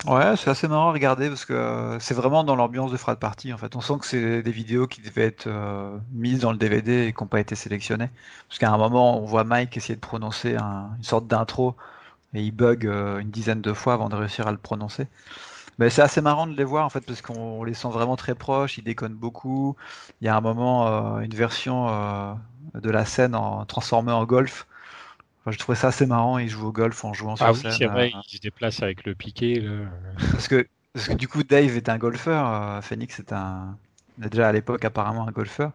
Ouais, c'est assez marrant à regarder parce que euh, c'est vraiment dans l'ambiance de frat party en fait. On sent que c'est des vidéos qui devaient être euh, mises dans le DVD et qui n'ont pas été sélectionnées. Parce qu'à un moment, on voit Mike essayer de prononcer une sorte d'intro et il bug euh, une dizaine de fois avant de réussir à le prononcer. Mais c'est assez marrant de les voir en fait parce qu'on les sent vraiment très proches, ils déconnent beaucoup. Il y a un moment, une version de la scène en, transformée en golf je trouvais ça assez marrant. Il joue au golf en jouant sur scène. Ah oui, c'est vrai, euh. il se déplace avec le piqué. Parce, que, parce que du coup, Dave est un golfeur. Euh, Phoenix est un. Déjà à l'époque, apparemment, un golfeur.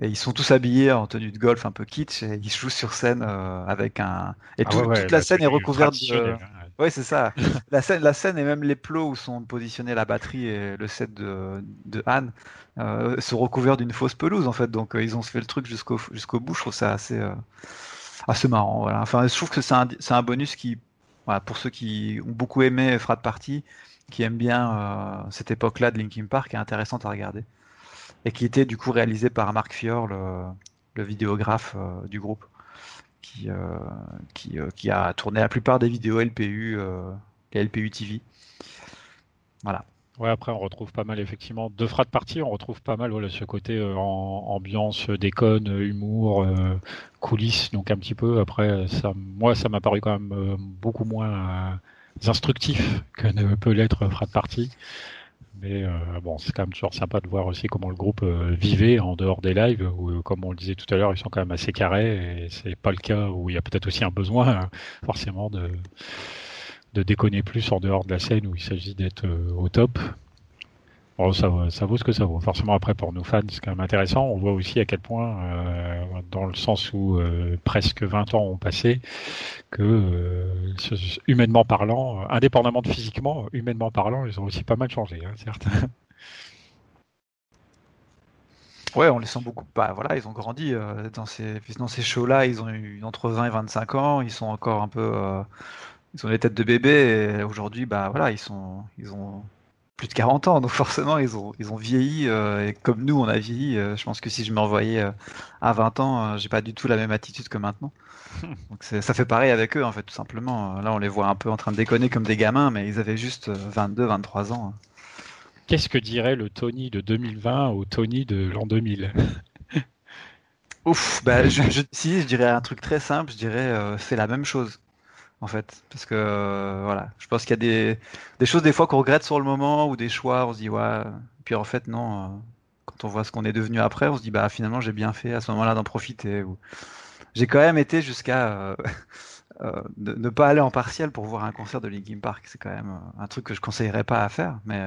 Et ils sont tous habillés en tenue de golf un peu kitsch et ils jouent sur scène euh, avec un. Et ah toute la scène est recouverte de. Oui, c'est ça. la, scène, la scène et même les plots où sont positionnés la batterie et le set de, de Anne sont recouverts d'une fausse pelouse en fait. Donc ils ont fait le truc jusqu'au bout. Je trouve ça assez assez marrant. Voilà. Enfin, je trouve que c'est un, bonus qui, voilà, pour ceux qui ont beaucoup aimé Frat Party, qui aiment bien euh, cette époque-là de Linkin Park, est intéressante à regarder. Et qui était du coup réalisé par Marc Fior, le, vidéographe euh, du groupe, qui, euh, qui, qui, a tourné la plupart des vidéos LPU, les LPU TV. Voilà. Ouais, après on retrouve pas mal effectivement de frat partie, on retrouve pas mal voilà, ce côté euh, ambiance, déconne, humour, euh, coulisses, donc un petit peu. Après, ça, moi, ça m'a paru quand même euh, beaucoup moins instructif que ne peut l'être frat party. Mais bon, c'est quand même toujours sympa de voir aussi comment le groupe vivait en dehors des lives, où comme on le disait tout à l'heure, ils sont quand même assez carrés, et c'est pas le cas où il y a peut-être aussi un besoin hein, forcément de de déconner plus en dehors de la scène où il s'agit d'être euh, au top. Bon, ça, ça vaut ce que ça vaut. Forcément, après, pour nos fans, c'est quand même intéressant. On voit aussi à quel point, euh, dans le sens où euh, presque 20 ans ont passé, que humainement parlant, indépendamment de physiquement, humainement parlant, ils ont aussi pas mal changé, hein, certes. Ouais, on les sent beaucoup. Bah, voilà, ils ont grandi dans ces, dans ces shows-là. Ils ont eu entre 20 et 25 ans. Ils sont encore un peu ils ont les têtes de bébé aujourd'hui, bah voilà, ils sont, ils ont plus de 40 ans, donc forcément, ils ont, ils ont vieilli. Euh, et comme nous, on a vieilli. Euh, je pense que si je me revoyais euh, à 20 ans, j'ai pas du tout la même attitude que maintenant. Donc ça fait pareil avec eux, en fait, tout simplement. Là, on les voit un peu en train de déconner comme des gamins, mais ils avaient juste 22, 23 ans. Qu'est-ce que dirait le Tony de 2020 au Tony de l'an 2000 Ouf, bah, je, si je dirais un truc très simple, je dirais c'est la même chose en fait. Parce que euh, voilà, je pense qu'il y a des, choses des fois qu'on regrette sur le moment ou des choix, on se dit ouais. Puis en fait non, euh, quand on voit ce qu'on est devenu après, on se dit bah finalement j'ai bien fait à ce moment-là d'en profiter. Ou... J'ai quand même été jusqu'à euh, ne pas aller en partiel pour voir un concert de Linkin Park. C'est quand même un truc que je conseillerais pas à faire, mais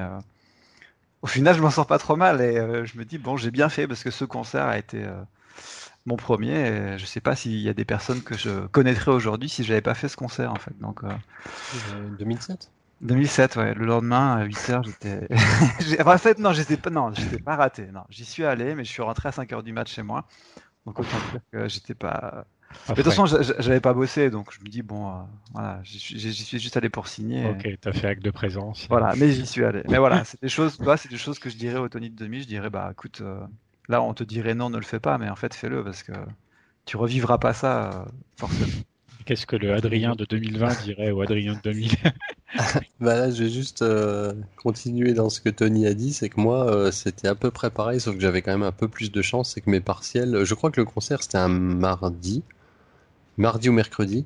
au final je m'en sors pas trop mal et je me dis bon j'ai bien fait parce que ce concert a été mon premier. je sais pas s'il y a des personnes que je connaîtrais aujourd'hui si j'avais pas fait ce concert en fait. Donc, 2007 euh, 2007, ouais. Le lendemain, à 8h, j'étais. en fait, non, j'étais pas, non, j'étais pas raté. Non, j'y suis allé, mais je suis rentré à 5h du match chez moi. Donc, autant dire que j'étais pas. Mais de toute façon, j'avais pas bossé, donc je me dis, bon, euh, voilà, j'y suis juste allé pour signer. Ok, t'as fait acte de présence. Voilà, mais j'y suis allé. Mais voilà, c'est des choses, c'est des choses que je dirais au Tony de demi. Je dirais, bah, écoute, euh, Là, on te dirait non, ne le fais pas, mais en fait, fais-le parce que tu revivras pas ça euh, forcément. Qu'est-ce que le Adrien de 2020 dirait au Adrien de 2000 bah Là, je vais juste euh, continuer dans ce que Tony a dit. C'est que moi, euh, c'était à peu près pareil, sauf que j'avais quand même un peu plus de chance. C'est que mes partiels, je crois que le concert c'était un mardi, mardi ou mercredi.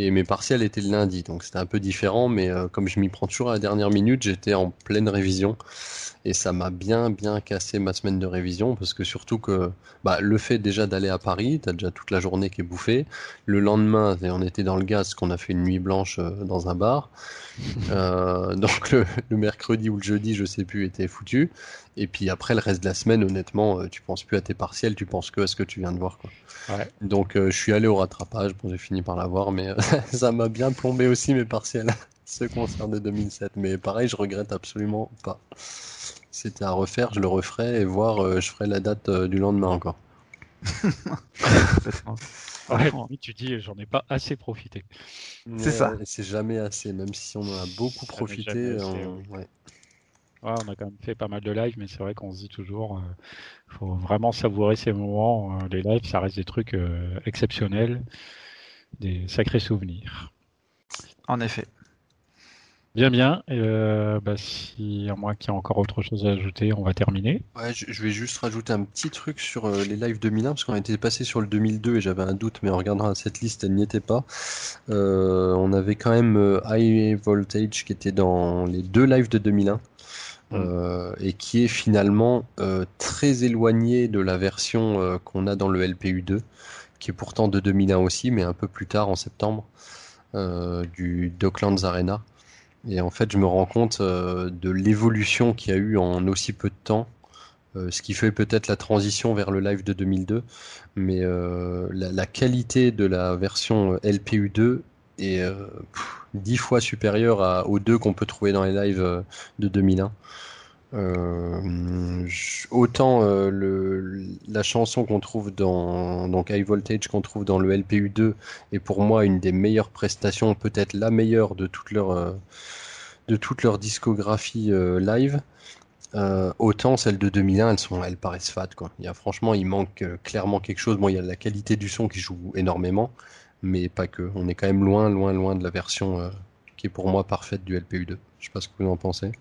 Et mes partiels étaient le lundi, donc c'était un peu différent, mais comme je m'y prends toujours à la dernière minute, j'étais en pleine révision et ça m'a bien bien cassé ma semaine de révision parce que surtout que bah, le fait déjà d'aller à Paris, t'as déjà toute la journée qui est bouffée. Le lendemain, on était dans le gaz, qu'on a fait une nuit blanche euh, dans un bar. Euh, donc le, mercredi ou le jeudi, je sais plus, était foutu. Et puis après le reste de la semaine, honnêtement, euh, tu penses plus à tes partiels, tu penses que à ce que tu viens de voir. Quoi. Ouais. Donc je suis allé au rattrapage, bon j'ai fini par l'avoir, mais ça m'a bien plombé aussi mes partiels, ce concert de 2007. Mais pareil, je regrette absolument pas c'était à refaire, je le referais et voir, euh, je ferai la date euh, du lendemain encore. Ouais, tu dis, j'en ai pas assez profité. C'est ça. C'est jamais assez, même si on en a beaucoup profité. on... a quand même fait pas mal de lives, mais c'est vrai qu'on se dit toujours, il faut vraiment savourer ces moments. les lives, ça reste des trucs exceptionnels, des sacrés souvenirs. En effet. Bien, bien. Euh, bah, si à moins qu'il y ait encore autre chose à ajouter, on va terminer. Ouais, je, vais juste rajouter un petit truc sur euh, les lives 2001 parce qu'on était passé sur le 2002 et j'avais un doute, mais en regardant cette liste, elle n'y était pas. Euh, on avait quand même High Voltage qui était dans les deux lives de 2001. Mm. et qui est finalement très éloigné de la version qu'on a dans le LPU2, qui est pourtant de 2001 aussi, mais un peu plus tard en septembre, du Docklands Arena. Et en fait, je me rends compte euh, de l'évolution qu'il y a eu en aussi peu de temps, euh, ce qui fait peut-être la transition vers le live de 2002. Mais euh, la, qualité de la version LPU2 est dix fois supérieure aux deux qu'on peut trouver dans les lives de 2001. autant la chanson qu'on trouve dans High Voltage qu'on trouve dans le LPU2 est pour moi une des meilleures prestations, peut-être la meilleure de toute leur de toute leur discographie euh, live. Euh, autant celles de 2001, elles sont, elles paraissent fat quoi. Il y a franchement, il manque euh, clairement quelque chose. Bon, il y a la qualité du son qui joue énormément, mais pas que. On est quand même loin, loin, loin de la version qui est pour moi parfaite du LPU2. Je sais pas ce que vous en pensez.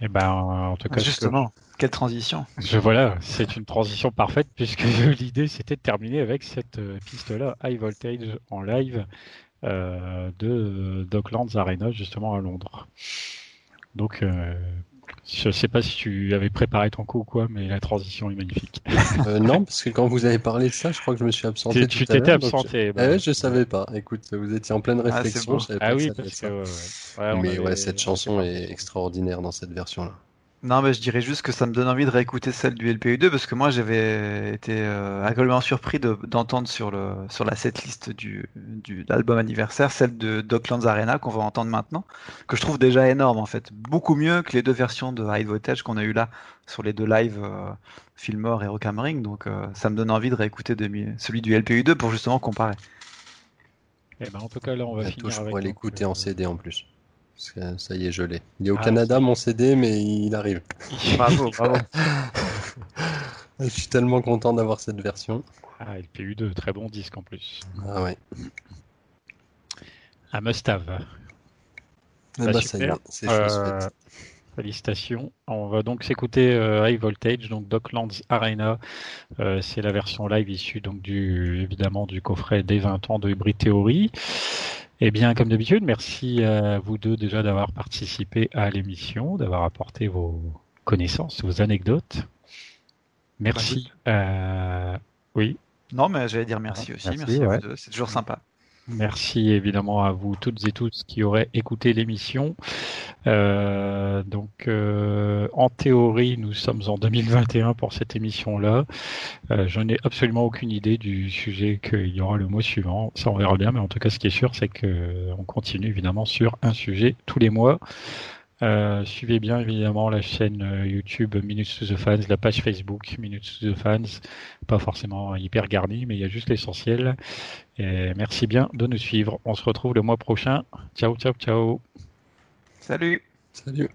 Eh ben, en tout cas, justement, quelle transition Je voilà, c'est une transition parfaite puisque l'idée c'était de terminer avec cette piste-là, High Voltage en live, de Docklands Arena justement à Londres. Donc euh, je sais pas si tu avais préparé ton coup ou quoi, mais la transition est magnifique. Euh, non, parce que quand vous avez parlé de ça, je crois que je me suis absenté. Tu t'étais absenté. Je... Bah, ah je savais pas. Écoute, vous étiez en pleine ah, réflexion. Ah, oui, parce que. Ouais, mais ouais, cette chanson est extraordinaire dans cette version-là. Non, mais je dirais juste que ça me donne envie de réécouter celle du LPU2 parce que moi j'avais été euh, agréablement surpris d'entendre sur, le, sur la setlist du, du, de l'album anniversaire celle de Docklands Arena qu'on va entendre maintenant, que je trouve déjà énorme en fait. Beaucoup mieux que les deux versions de High Voltage qu'on a eu là sur les deux lives euh, Fillmore et Rock Ring. Donc euh, ça me donne envie de réécouter celui du LPU2 pour justement comparer. Eh ben, en tout cas, là on va finir. Je pourrais l'écouter en CD en plus ça y est, je l'ai. Il est au ah, Canada, mon CD, mais il arrive. Bravo, bravo. je suis tellement content d'avoir cette version. Ah, eu de très bons disques en plus. Ah ouais. Un must-have. Eh bah, ça y est, c'est euh, Félicitations. On va donc s'écouter euh, High Voltage, donc Docklands Arena. Euh, c'est la version live issue donc du évidemment du coffret des 20 ans de Hybrid Theory. Eh bien, comme d'habitude, merci à vous deux déjà d'avoir participé à l'émission, d'avoir apporté vos connaissances, vos anecdotes. Merci. Euh, oui. Non, mais j'allais dire merci aussi. Merci, à vous deux. C'est toujours sympa. Merci évidemment à vous toutes et tous qui auraient écouté l'émission. Euh, donc, euh, en théorie, nous sommes en 2021 pour cette émission-là. Euh, je n'ai absolument aucune idée du sujet qu'il y aura le mois suivant. Ça, on verra bien. Mais en tout cas, ce qui est sûr, c'est que on continue évidemment sur un sujet tous les mois. Euh, suivez bien évidemment la chaîne euh, YouTube Minutes to the Fans, la page Facebook Minutes to the Fans, pas forcément hyper garnie, mais il y a juste l'essentiel. Et merci bien de nous suivre. On se retrouve le mois prochain. Ciao, ciao, ciao. Salut. Salut.